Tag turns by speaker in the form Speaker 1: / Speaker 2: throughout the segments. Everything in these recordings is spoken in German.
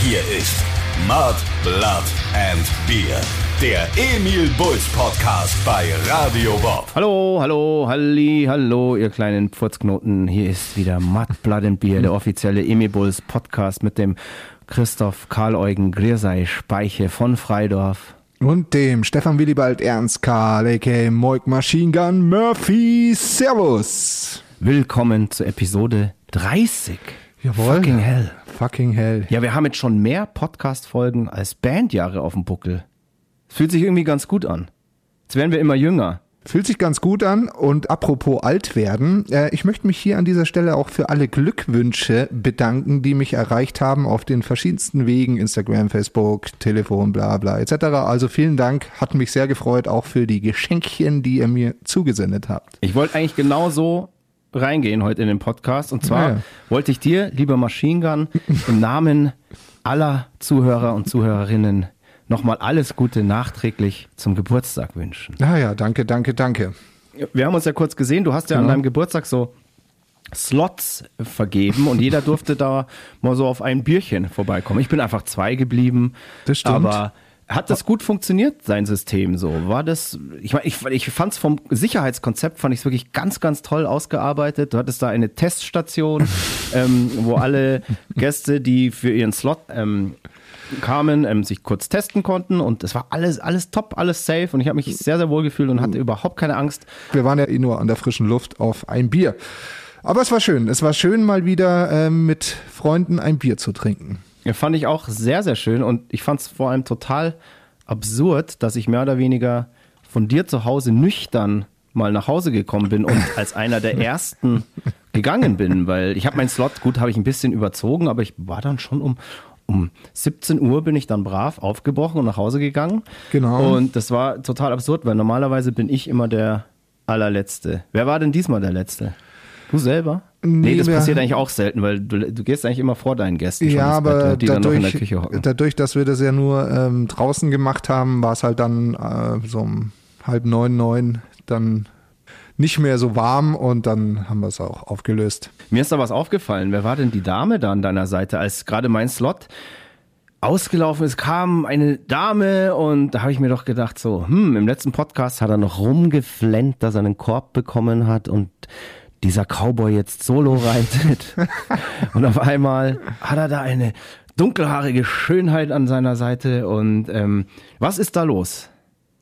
Speaker 1: Hier ist Mud, Blood and Beer. Der Emil Bulls Podcast bei Radio Bob.
Speaker 2: Hallo, hallo, halli, hallo, ihr kleinen Pfurzknoten. Hier ist wieder Mud, Blood and Beer, der offizielle Emil Bulls Podcast mit dem Christoph Karl-Eugen Griersei Speiche von Freidorf.
Speaker 3: Und dem Stefan Willibald Ernst Karl, a.k.a. Moik Machine Gun Murphy. Servus.
Speaker 2: Willkommen zur Episode 30.
Speaker 3: Jawohl.
Speaker 2: Fucking hell.
Speaker 3: Fucking hell.
Speaker 2: Ja, wir haben jetzt schon mehr Podcast-Folgen als Bandjahre auf dem Buckel. Fühlt sich irgendwie ganz gut an. Jetzt werden wir immer jünger.
Speaker 3: Fühlt sich ganz gut an. Und apropos alt werden, äh, ich möchte mich hier an dieser Stelle auch für alle Glückwünsche bedanken, die mich erreicht haben auf den verschiedensten Wegen, Instagram, Facebook, Telefon, bla bla etc. Also vielen Dank, hat mich sehr gefreut, auch für die Geschenkchen, die ihr mir zugesendet habt.
Speaker 2: Ich wollte eigentlich genau so reingehen heute in den Podcast. Und zwar
Speaker 3: Ja.
Speaker 2: wollte ich dir, lieber Machine Gun, im Namen aller Zuhörer und Zuhörerinnen nochmal alles Gute nachträglich zum Geburtstag wünschen.
Speaker 3: Naja, danke, danke, danke.
Speaker 2: Wir haben uns ja kurz gesehen, du hast ja an
Speaker 3: Genau.
Speaker 2: deinem Geburtstag so Slots vergeben und jeder durfte da mal so auf ein Bierchen vorbeikommen. Ich bin einfach zwei geblieben.
Speaker 3: Das stimmt.
Speaker 2: Aber hat das gut funktioniert, sein System so? War das, ich meine, ich, ich fand es vom Sicherheitskonzept, fand ich es wirklich ganz, ganz toll ausgearbeitet. Du hattest da eine Teststation, ähm, wo alle Gäste, die für ihren Slot ähm, kamen, ähm, sich kurz testen konnten und es war alles, alles top, alles safe und ich habe mich sehr, sehr wohl gefühlt und hatte überhaupt keine Angst.
Speaker 3: Wir waren ja eh nur an der frischen Luft auf ein Bier. Aber es war schön. Es war schön, mal wieder ähm, mit Freunden ein Bier zu trinken.
Speaker 2: Fand ich auch sehr, sehr schön und ich fand es vor allem total absurd, dass ich mehr oder weniger von dir zu Hause nüchtern mal nach Hause gekommen bin und als einer der ersten gegangen bin, weil ich habe meinen Slot, gut, habe ich ein bisschen überzogen, aber ich war dann schon um um 17 Uhr bin ich dann brav aufgebrochen und nach Hause gegangen.
Speaker 3: Genau.
Speaker 2: Und das war total absurd, weil normalerweise bin ich immer der allerletzte. Wer war denn diesmal der letzte? Du selber? Nee, das passiert eigentlich auch selten, weil du, du gehst eigentlich immer vor deinen Gästen schon
Speaker 3: Ja,
Speaker 2: ins Bett,
Speaker 3: aber
Speaker 2: die dann noch in
Speaker 3: dadurch,
Speaker 2: der Küche hocken.
Speaker 3: dadurch, dass wir das ja nur ähm, draußen gemacht haben, war es halt dann äh, so um halb neun, neun dann nicht mehr so warm und dann haben wir es auch aufgelöst.
Speaker 2: Mir ist da was aufgefallen. Wer war denn die Dame da an deiner Seite, als gerade mein Slot ausgelaufen ist, kam eine Dame und da habe ich mir doch gedacht, so, hm, im letzten Podcast hat er noch rumgeflennt, dass er einen Korb bekommen hat und dieser Cowboy jetzt solo reitet. und auf einmal hat er da eine dunkelhaarige Schönheit an seiner Seite und ähm, was ist da los?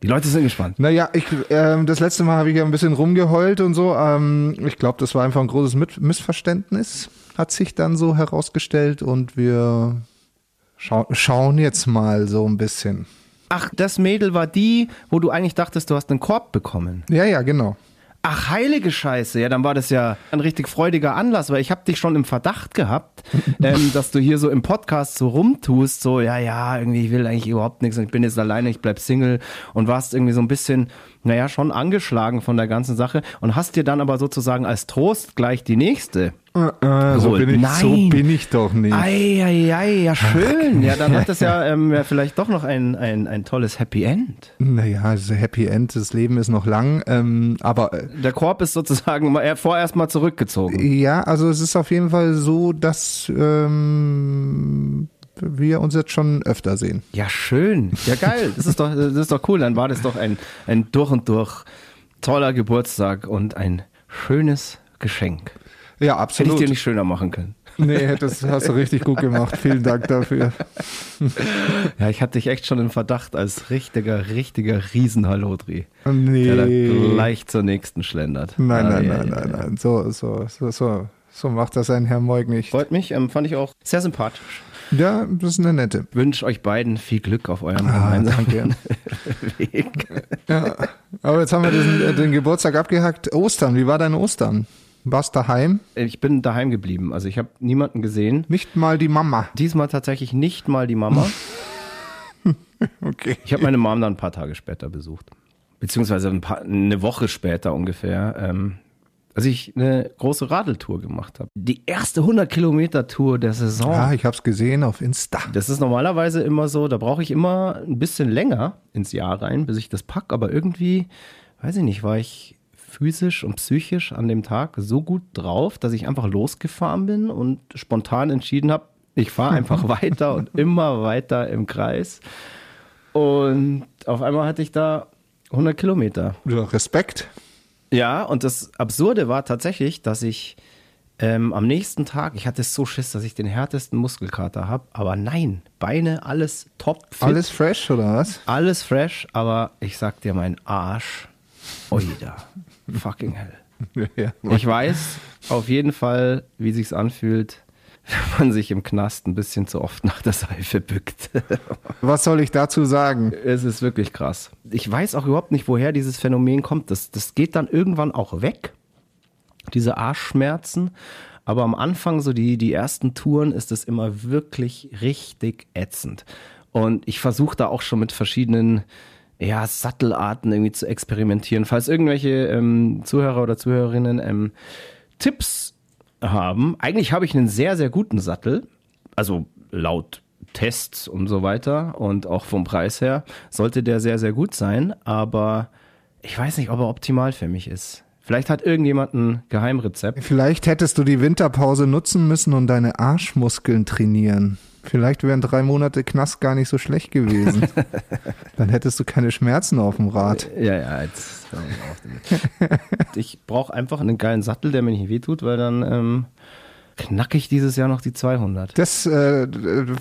Speaker 2: Die Leute sind gespannt.
Speaker 3: Naja, ich, ähm, das letzte Mal habe ich ja ein bisschen rumgeheult und so. Ähm, ich glaube, das war einfach ein großes Mit Missverständnis, hat sich dann so herausgestellt und wir schau schauen jetzt mal so ein bisschen.
Speaker 2: Ach, das Mädel war die, wo du eigentlich dachtest, du hast einen Korb bekommen.
Speaker 3: Ja, ja, genau.
Speaker 2: Ach, heilige Scheiße. Ja, dann war das ja ein richtig freudiger Anlass, weil ich habe dich schon im Verdacht gehabt, ähm, dass du hier so im Podcast so rumtust, so, ja, ja, irgendwie, ich will eigentlich überhaupt nichts und ich bin jetzt alleine, ich bleib Single und warst irgendwie so ein bisschen, naja, schon angeschlagen von der ganzen Sache und hast dir dann aber sozusagen als Trost gleich die nächste.
Speaker 3: Äh, so,
Speaker 2: geholt.
Speaker 3: bin ich,
Speaker 2: Nein.
Speaker 3: so bin ich doch nicht.
Speaker 2: Eieiei, ja schön. Ja, dann hat das ja, ähm, ja vielleicht doch noch ein, ein, ein tolles Happy End.
Speaker 3: Naja, also Happy End, das Leben ist noch lang, ähm, aber äh,
Speaker 2: Der Korb ist sozusagen mal- er vorerst mal zurückgezogen.
Speaker 3: ja, also es ist auf jeden Fall so, dass ähm, wir uns jetzt schon öfter sehen.
Speaker 2: Ja, schön. Ja, geil. Das ist doch, das ist doch cool. Dann war das doch ein, ein durch und durch toller Geburtstag und ein schönes Geschenk.
Speaker 3: Ja,
Speaker 2: Hätte
Speaker 3: absolut.
Speaker 2: ich dir nicht schöner machen können.
Speaker 3: nee, das hast du richtig gut gemacht. Vielen Dank dafür.
Speaker 2: Ja, ich hatte dich echt schon im Verdacht als richtiger, richtiger Riesenhallodri,
Speaker 3: Nee.
Speaker 2: der da gleich zur nächsten schlendert.
Speaker 3: Nein,
Speaker 2: Ah,
Speaker 3: nein,
Speaker 2: ja,
Speaker 3: nein,
Speaker 2: ja,
Speaker 3: nein,
Speaker 2: ja.
Speaker 3: nein. So, so, so, so, so macht das ein Herr Moig nicht.
Speaker 2: Freut mich, ähm, fand ich auch sehr sympathisch.
Speaker 3: Ja, das ist eine nette.
Speaker 2: Wünsche euch beiden viel Glück auf eurem
Speaker 3: Ah,
Speaker 2: gemeinsamen
Speaker 3: danke.
Speaker 2: Weg.
Speaker 3: Ja. Aber jetzt haben wir den, äh, den Geburtstag abgehackt. Ostern, wie war dein Ostern? Warst daheim?
Speaker 2: Ich bin daheim geblieben. Also ich habe niemanden gesehen.
Speaker 3: Nicht mal die Mama.
Speaker 2: Diesmal tatsächlich nicht mal die Mama.
Speaker 3: Okay.
Speaker 2: Ich habe meine Mom dann ein paar Tage später besucht. Beziehungsweise ein paar, eine Woche später ungefähr. Ähm, als ich eine große Radeltour gemacht habe. Die erste 100 Kilometer Tour der Saison.
Speaker 3: Ah, ich hab's gesehen auf Insta.
Speaker 2: Das ist normalerweise immer so, da brauche ich immer ein bisschen länger ins Jahr rein, bis ich das pack. Aber irgendwie, weiß ich nicht, war ich physisch und psychisch an dem Tag so gut drauf, dass ich einfach losgefahren bin und spontan entschieden habe, Ich fahre einfach weiter und immer weiter im Kreis. Und auf einmal hatte ich da 100 Kilometer.
Speaker 3: Ja, Respekt.
Speaker 2: Ja, und das Absurde war tatsächlich, dass ich ähm, am nächsten Tag, ich hatte so Schiss, dass ich den härtesten Muskelkater habe, aber nein, Beine, alles top. Fit,
Speaker 3: Alles fresh oder was?
Speaker 2: alles fresh, aber ich sag dir, mein Arsch, oida, fucking hell.
Speaker 3: Ja.
Speaker 2: Ich weiß auf jeden Fall, wie sich's anfühlt, wenn man sich im Knast ein bisschen zu oft nach der Seife bückt.
Speaker 3: Was soll ich dazu sagen?
Speaker 2: Es ist wirklich krass. Ich weiß auch überhaupt nicht, woher dieses Phänomen kommt. Das, das geht dann irgendwann auch weg, diese Arschschmerzen. Aber am Anfang, so die, die ersten Touren, ist es immer wirklich richtig ätzend. Und ich versuche da auch schon mit verschiedenen ja, Sattelarten irgendwie zu experimentieren. Falls irgendwelche ähm, Zuhörer oder Zuhörerinnen ähm, Tipps haben, eigentlich habe ich einen sehr, sehr guten Sattel. Also laut Tests und so weiter und auch vom Preis her sollte der sehr, sehr gut sein. Aber ich weiß nicht, ob er optimal für mich ist. Vielleicht hat irgendjemand ein Geheimrezept.
Speaker 3: Vielleicht hättest du die Winterpause nutzen müssen und deine Arschmuskeln trainieren. Vielleicht wären drei Monate Knast gar nicht so schlecht gewesen. Dann hättest du keine Schmerzen auf dem Rad.
Speaker 2: Ja, ja, jetzt hör mal auf damit. Ich brauche einfach einen geilen Sattel, der mir nicht wehtut, weil dann ähm, knacke ich dieses Jahr noch die 200.
Speaker 3: Das, äh,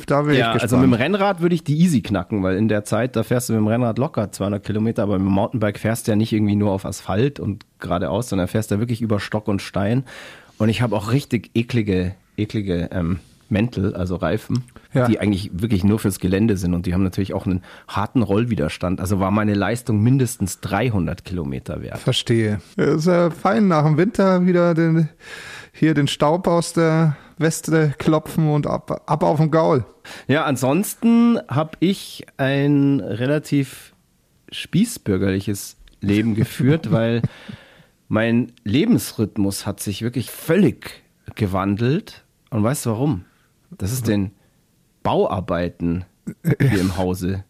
Speaker 3: da bin
Speaker 2: Ja,
Speaker 3: ich gespannt.
Speaker 2: also mit dem Rennrad würde ich die easy knacken, weil in der Zeit, da fährst du mit dem Rennrad locker 200 Kilometer, aber mit dem Mountainbike fährst du ja nicht irgendwie nur auf Asphalt und geradeaus, sondern fährst da wirklich über Stock und Stein. Und ich habe auch richtig eklige, eklige ähm, Mäntel, also Reifen,
Speaker 3: Ja.
Speaker 2: die eigentlich wirklich nur fürs Gelände sind und die haben natürlich auch einen harten Rollwiderstand. Also war meine Leistung mindestens 300 Kilometer wert.
Speaker 3: Verstehe. Ist ja fein nach dem Winter wieder den, hier den Staub aus der Weste klopfen und ab, ab auf den Gaul.
Speaker 2: Ja, ansonsten habe ich ein relativ spießbürgerliches Leben geführt, weil mein Lebensrhythmus hat sich wirklich völlig gewandelt. Und weißt du warum? Das ist den Bauarbeiten hier im Hause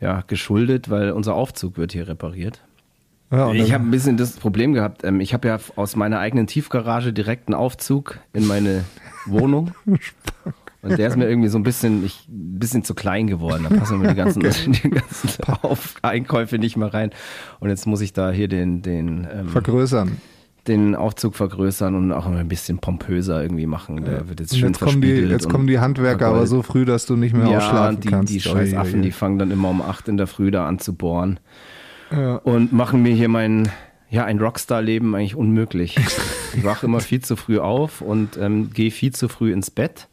Speaker 2: ja, geschuldet, weil unser Aufzug wird hier repariert.
Speaker 3: Ja,
Speaker 2: Ich habe ein bisschen das Problem gehabt. ähm, Ich habe ja aus meiner eigenen Tiefgarage direkt einen Aufzug in meine Wohnung. Und der ist mir irgendwie so ein bisschen, ich, ein bisschen zu klein geworden. Da passen mir die ganzen, die ganzen Einkäufe nicht mehr rein. Und jetzt muss ich da hier den, den, ähm,
Speaker 3: vergrößern.
Speaker 2: Den Aufzug vergrößern und auch immer ein bisschen pompöser irgendwie machen. Der wird jetzt
Speaker 3: Und
Speaker 2: schön
Speaker 3: jetzt kommen die, jetzt
Speaker 2: und
Speaker 3: kommen die Handwerker aber so früh, dass du nicht mehr
Speaker 2: ja,
Speaker 3: ausschlafen
Speaker 2: die,
Speaker 3: kannst.
Speaker 2: die scheiß Affen, die fangen dann immer um acht in der Früh da an zu bohren
Speaker 3: Ja.
Speaker 2: und machen mir hier mein, ja, ein Rockstar-Leben eigentlich unmöglich. ich wache immer viel zu früh auf und ähm, gehe viel zu früh ins Bett.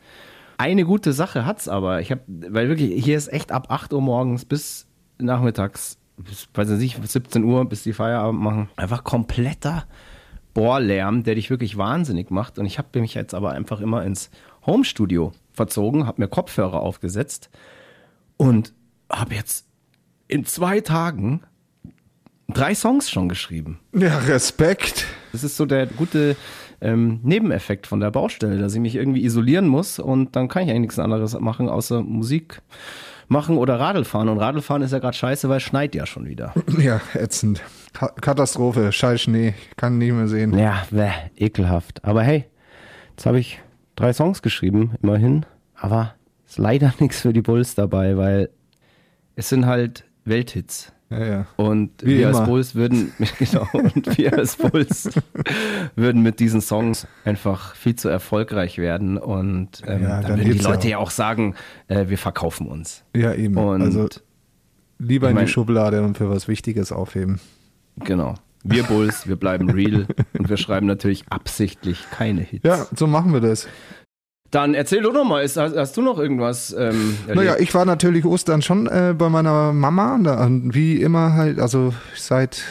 Speaker 2: Eine gute Sache hat's aber. Ich habe, weil wirklich, hier ist echt ab 8 Uhr morgens bis nachmittags, bis, weiß ich nicht, 17 Uhr, bis die Feierabend machen, einfach kompletter Bohrlärm, der dich wirklich wahnsinnig macht. Und ich habe mich jetzt aber einfach immer ins Homestudio verzogen, habe mir Kopfhörer aufgesetzt und habe jetzt in zwei Tagen drei Songs schon geschrieben.
Speaker 3: ja, Respekt.
Speaker 2: Das ist so der gute ähm, Nebeneffekt von der Baustelle, dass ich mich irgendwie isolieren muss und dann kann ich eigentlich nichts anderes machen, außer Musik machen oder Radl fahren. Und Radlfahren ist ja gerade scheiße, weil es schneit ja schon wieder.
Speaker 3: Ja, ätzend. Ka Katastrophe, scheiß Schnee, kann nicht mehr sehen.
Speaker 2: Ja, bäh, ekelhaft. Aber hey, jetzt habe ich drei Songs geschrieben, immerhin. Aber ist leider nichts für die Bulls dabei, weil es sind halt Welthits.
Speaker 3: Ja, ja.
Speaker 2: Und
Speaker 3: Wie
Speaker 2: wir als
Speaker 3: immer.
Speaker 2: Bulls würden, genau, und wir als Bulls würden mit diesen Songs einfach viel zu erfolgreich werden. Und ähm,
Speaker 3: Ja,
Speaker 2: dann,
Speaker 3: dann
Speaker 2: würden die Leute
Speaker 3: auch.
Speaker 2: ja auch sagen, äh, wir verkaufen uns.
Speaker 3: Ja, eben.
Speaker 2: Und
Speaker 3: also lieber in die Schublade und für was Wichtiges aufheben.
Speaker 2: Genau. Wir Bulls, wir bleiben real und wir schreiben natürlich absichtlich keine Hits.
Speaker 3: Ja, so machen wir das.
Speaker 2: Dann erzähl doch mal, ist, hast, hast du noch irgendwas? Ähm,
Speaker 3: Naja, ich war natürlich Ostern schon äh, bei meiner Mama. Da, und wie immer halt, also seit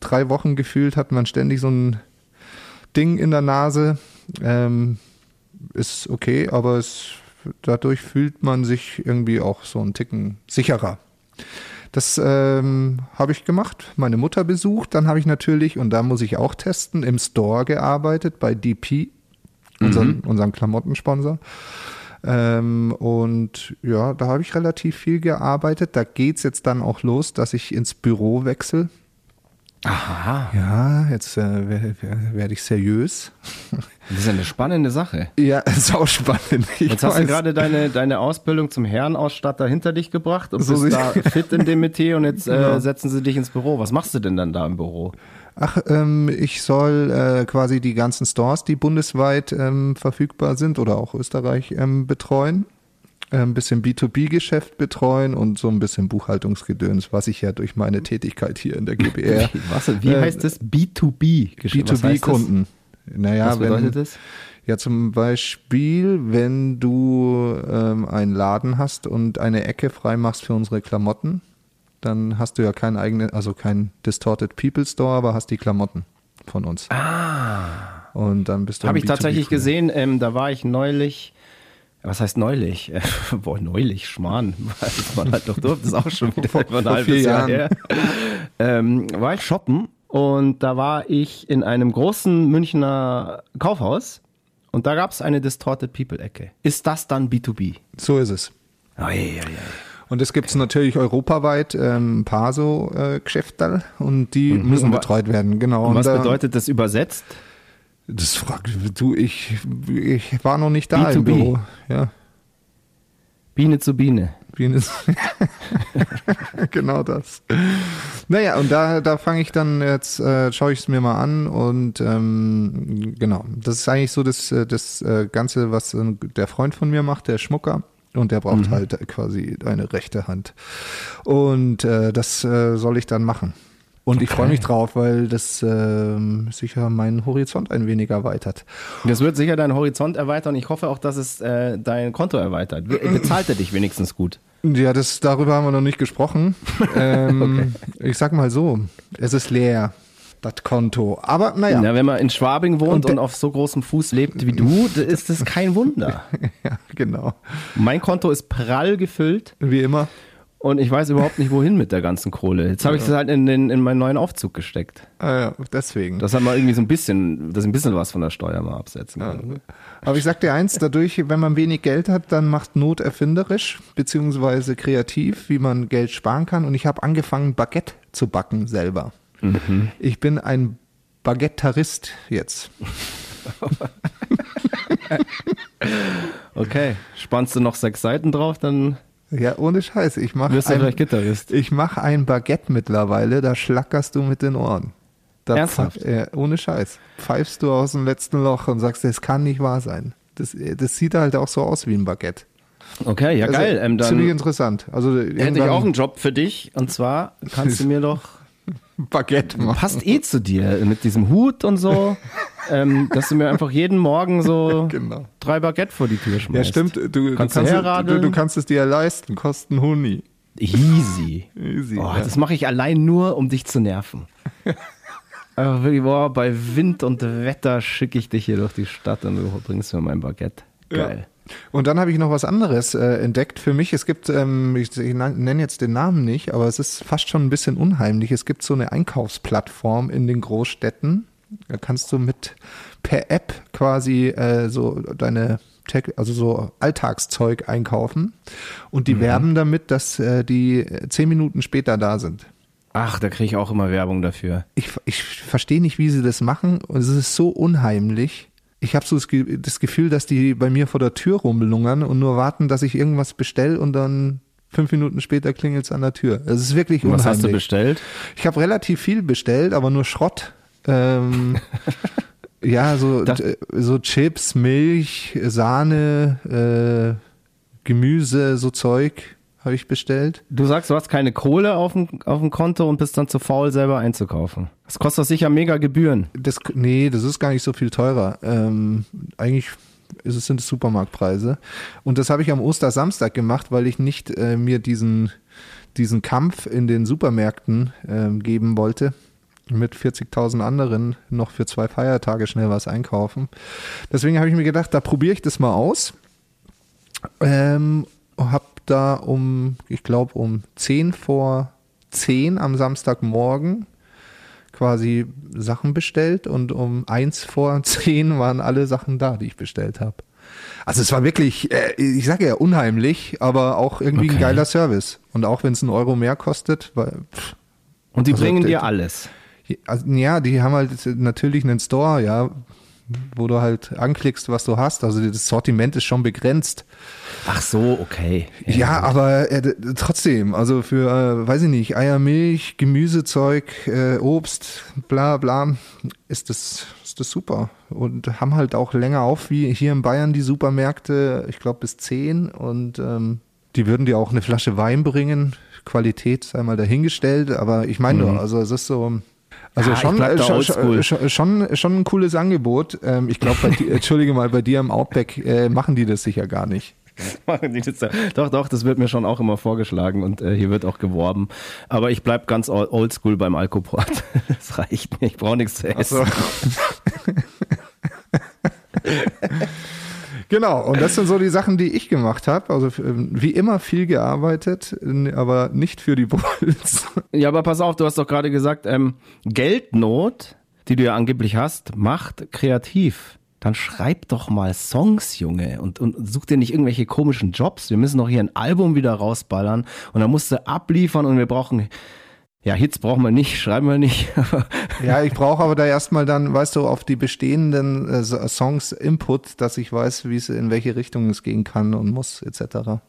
Speaker 3: drei Wochen gefühlt hat man ständig so ein Ding in der Nase. Ähm, ist okay, aber es, dadurch fühlt man sich irgendwie auch so einen Ticken sicherer. Das ähm, habe ich gemacht, meine Mutter besucht. Dann habe ich natürlich, und da muss ich auch testen, im Store gearbeitet bei DP, unseren, unserem Klamottensponsor. Ähm, und ja, da habe ich relativ viel gearbeitet. Da geht's jetzt dann auch los, dass ich ins Büro wechsle.
Speaker 2: Aha.
Speaker 3: Ja, jetzt äh, werde werd ich seriös.
Speaker 2: Das ist eine spannende Sache.
Speaker 3: Ja, ist auch spannend. Ich
Speaker 2: Jetzt hast du
Speaker 3: weiß.
Speaker 2: gerade deine, deine Ausbildung zum Herrenausstatter hinter dich gebracht und
Speaker 3: So
Speaker 2: bist da fit in dem Metier und jetzt äh,
Speaker 3: Genau.
Speaker 2: setzen sie dich ins Büro. Was machst du denn dann da im Büro?
Speaker 3: Ach, ähm, ich soll äh, quasi die ganzen Stores, die bundesweit ähm, verfügbar sind oder auch Österreich ähm, betreuen. Äh, Ein bisschen B2B-Geschäft betreuen und so ein bisschen Buchhaltungsgedöns, was ich ja durch meine Tätigkeit hier in der GBR.
Speaker 2: Was, wie
Speaker 3: Äh,
Speaker 2: heißt das? B2B. Was heißt das?
Speaker 3: B2B-Kunden. Naja,
Speaker 2: Was bedeutet
Speaker 3: wenn,
Speaker 2: das?
Speaker 3: Ja, zum Beispiel, wenn du ähm, einen Laden hast und eine Ecke frei machst für unsere Klamotten, dann hast du ja keinen eigenen, also kein Distorted People Store, aber hast die Klamotten von uns. Ah. Und dann bist du
Speaker 2: Habe ich tatsächlich
Speaker 3: B2B-Kunde.
Speaker 2: gesehen. Ähm, da war ich neulich. Was heißt neulich? Boah, neulich, Schmarrn. Man halt doch durfte. Ist auch schon wieder
Speaker 3: Vor-
Speaker 2: ein halbes
Speaker 3: vier
Speaker 2: Jahr
Speaker 3: Jahren.
Speaker 2: her. Ähm, war ich shoppen und da war ich in einem großen Münchner Kaufhaus und da gab es eine Distorted People-Ecke. Ist das dann B2B?
Speaker 3: So ist es.
Speaker 2: Oh, ja, ja, ja.
Speaker 3: Und es gibt natürlich europaweit ähm, ein paar so äh, Geschäfte und die müssen
Speaker 2: Und wa-
Speaker 3: betreut werden, genau.
Speaker 2: Und was
Speaker 3: da-
Speaker 2: bedeutet das übersetzt?
Speaker 3: Das fragt du, ich, ich war noch nicht da im
Speaker 2: B2B.
Speaker 3: Büro. Ja.
Speaker 2: Biene zu Biene.
Speaker 3: Wien ist genau das. Naja, und da, da fange ich dann jetzt, äh, schaue ich es mir mal an und ähm, genau, das ist eigentlich so das, äh, das äh, Ganze, was äh, der Freund von mir macht, der Schmucker. Und der braucht halt äh, quasi eine rechte Hand. Und äh, das äh, soll ich dann machen. Und ich freue mich drauf, weil das ähm, sicher meinen Horizont ein wenig erweitert.
Speaker 2: Das wird sicher deinen Horizont erweitern. Ich hoffe auch, dass es äh, dein Konto erweitert. Be- Bezahlt er dich wenigstens gut?
Speaker 3: Ja, das, darüber haben wir noch nicht gesprochen. Ähm, Ich sag mal so, es ist leer, das Konto. Aber naja,
Speaker 2: Ja, wenn man in Schwabing wohnt
Speaker 3: Und
Speaker 2: und, auf so großem Fuß lebt wie du, ist das kein Wunder.
Speaker 3: ja, genau.
Speaker 2: Mein Konto ist prall gefüllt
Speaker 3: Wie immer.
Speaker 2: Und ich weiß überhaupt nicht, wohin mit der ganzen Kohle. Jetzt habe ich es halt in, den, in meinen neuen Aufzug gesteckt.
Speaker 3: Ah, ja, deswegen.
Speaker 2: Dass er mal irgendwie so ein bisschen, dass ich ein bisschen was von der Steuer mal absetzen kann.
Speaker 3: Aber ich sag dir eins, dadurch, wenn man wenig Geld hat, dann macht Not erfinderisch, beziehungsweise kreativ, wie man Geld sparen kann. Und ich habe angefangen, Baguette zu backen selber. Ich bin ein Baguettarist jetzt.
Speaker 2: Okay, spannst du noch sechs Seiten drauf, dann
Speaker 3: Ja, ohne Scheiß. Ich mache ein, ich mach ein Baguette mittlerweile, da schlackerst du mit den Ohren. Da
Speaker 2: Ernsthaft?
Speaker 3: Ja, ohne Scheiß. Pfeifst du aus dem letzten Loch und sagst, das kann nicht wahr sein. Das, das sieht halt auch so aus wie ein Baguette.
Speaker 2: Okay, ja
Speaker 3: Also,
Speaker 2: geil. Ähm,
Speaker 3: ziemlich
Speaker 2: dann
Speaker 3: interessant. Also
Speaker 2: hätte ich auch einen Job für dich und zwar kannst du mir doch
Speaker 3: Baguette machen.
Speaker 2: passt eh zu dir mit diesem Hut und so, ähm, dass du mir einfach jeden Morgen so
Speaker 3: Genau.
Speaker 2: drei Baguette vor die Tür schmeißt.
Speaker 3: Ja, stimmt. Du, du,
Speaker 2: Kannst
Speaker 3: kannst,
Speaker 2: du
Speaker 3: du, kannst es dir ja leisten. Kosten Huni.
Speaker 2: Easy.
Speaker 3: Easy.
Speaker 2: Oh,
Speaker 3: ja.
Speaker 2: Das mache ich allein nur, um dich zu nerven. Einfach wirklich, boah, bei Wind und Wetter schicke ich dich hier durch die Stadt und du bringst mir mein Baguette. Geil.
Speaker 3: Und dann habe ich noch was anderes äh, entdeckt für mich. Es gibt, ähm, ich, ich nenne jetzt den Namen nicht, aber es ist fast schon ein bisschen unheimlich. Es gibt so eine Einkaufsplattform in den Großstädten. Da kannst du mit per App quasi äh, so deine Tech- also so Alltagszeug einkaufen und die werben damit, dass äh, die zehn Minuten später da sind.
Speaker 2: Ach, da kriege ich auch immer Werbung dafür.
Speaker 3: Ich, ich verstehe nicht, wie sie das machen und es ist so unheimlich. Ich habe so das, Ge- das Gefühl, dass die bei mir vor der Tür rumlungern und nur warten, dass ich irgendwas bestell und dann fünf Minuten später klingelt's an der Tür. Es ist wirklich
Speaker 2: Was hast du
Speaker 3: unheimlich.
Speaker 2: bestellt?
Speaker 3: Ich habe relativ viel bestellt, aber nur Schrott. Ähm, ja, so,
Speaker 2: Das-
Speaker 3: so Chips, Milch, Sahne, äh, Gemüse, so Zeug habe ich bestellt.
Speaker 2: Du sagst, du hast keine Kohle auf dem, auf dem Konto und bist dann zu faul, selber einzukaufen. Das kostet doch sicher mega Gebühren.
Speaker 3: Das, nee, das ist gar nicht so viel teurer. Ähm, eigentlich ist es, sind es Supermarktpreise. Und das habe ich am Ostersamstag gemacht, weil ich nicht äh, mir diesen, diesen Kampf in den Supermärkten ähm, geben wollte. Mit 40.000 anderen noch für zwei Feiertage schnell was einkaufen. Deswegen habe ich mir gedacht, da probiere ich das mal aus. Ähm, habe da um, ich glaube, um 10 vor 10 am Samstagmorgen quasi Sachen bestellt und um eins vor zehn waren alle Sachen da, die ich bestellt habe. Also es war wirklich, äh, ich sage ja unheimlich, aber auch irgendwie ein
Speaker 2: Okay.
Speaker 3: geiler Service. Und auch wenn es einen Euro mehr kostet, weil, pff,
Speaker 2: Und die
Speaker 3: Also,
Speaker 2: bringen dir alles.
Speaker 3: Ja, die haben halt natürlich einen Store, ja, wo du halt anklickst, was du hast. Also das Sortiment ist schon begrenzt.
Speaker 2: Ach so, okay.
Speaker 3: Ja, aber äh, trotzdem, also für, äh, weiß ich nicht, Eier, Milch, Gemüsezeug, äh, Obst, bla bla, ist das, ist das super. Und haben halt auch länger auf wie hier in Bayern die Supermärkte, ich glaube bis zehn. Und ähm, die würden dir auch eine Flasche Wein bringen. Qualität sei mal dahingestellt, aber ich meine
Speaker 2: Mhm.
Speaker 3: nur, also es ist so. Also
Speaker 2: ich
Speaker 3: schon, äh, schon, schon, schon, schon ein cooles Angebot. Ähm, ich glaube, entschuldige mal, bei dir im Outback äh, machen die das sicher gar nicht.
Speaker 2: Machen die das da? Doch, doch, das wird mir schon auch immer vorgeschlagen und äh, hier wird auch geworben. Aber ich bleib ganz ol- oldschool beim Alkoport. Das reicht mir, ich brauche nichts zu essen.
Speaker 3: So. Genau, und das sind so die Sachen, die ich gemacht habe. Also ähm, wie immer viel gearbeitet, aber nicht für die Bulls.
Speaker 2: Ja, aber pass auf, du hast doch gerade gesagt, ähm, Geldnot, die du ja angeblich hast, macht kreativ. Dann schreib doch mal Songs, Junge, und, und such dir nicht irgendwelche komischen Jobs. Wir müssen doch hier ein Album wieder rausballern und dann musst du abliefern und wir brauchen, ja, Hits brauchen wir nicht, schreiben wir nicht.
Speaker 3: ja, ich brauche aber da erstmal dann, weißt du, auf die bestehenden äh, So- Songs Input, dass ich weiß, wie es in welche Richtung es gehen kann und muss, etc.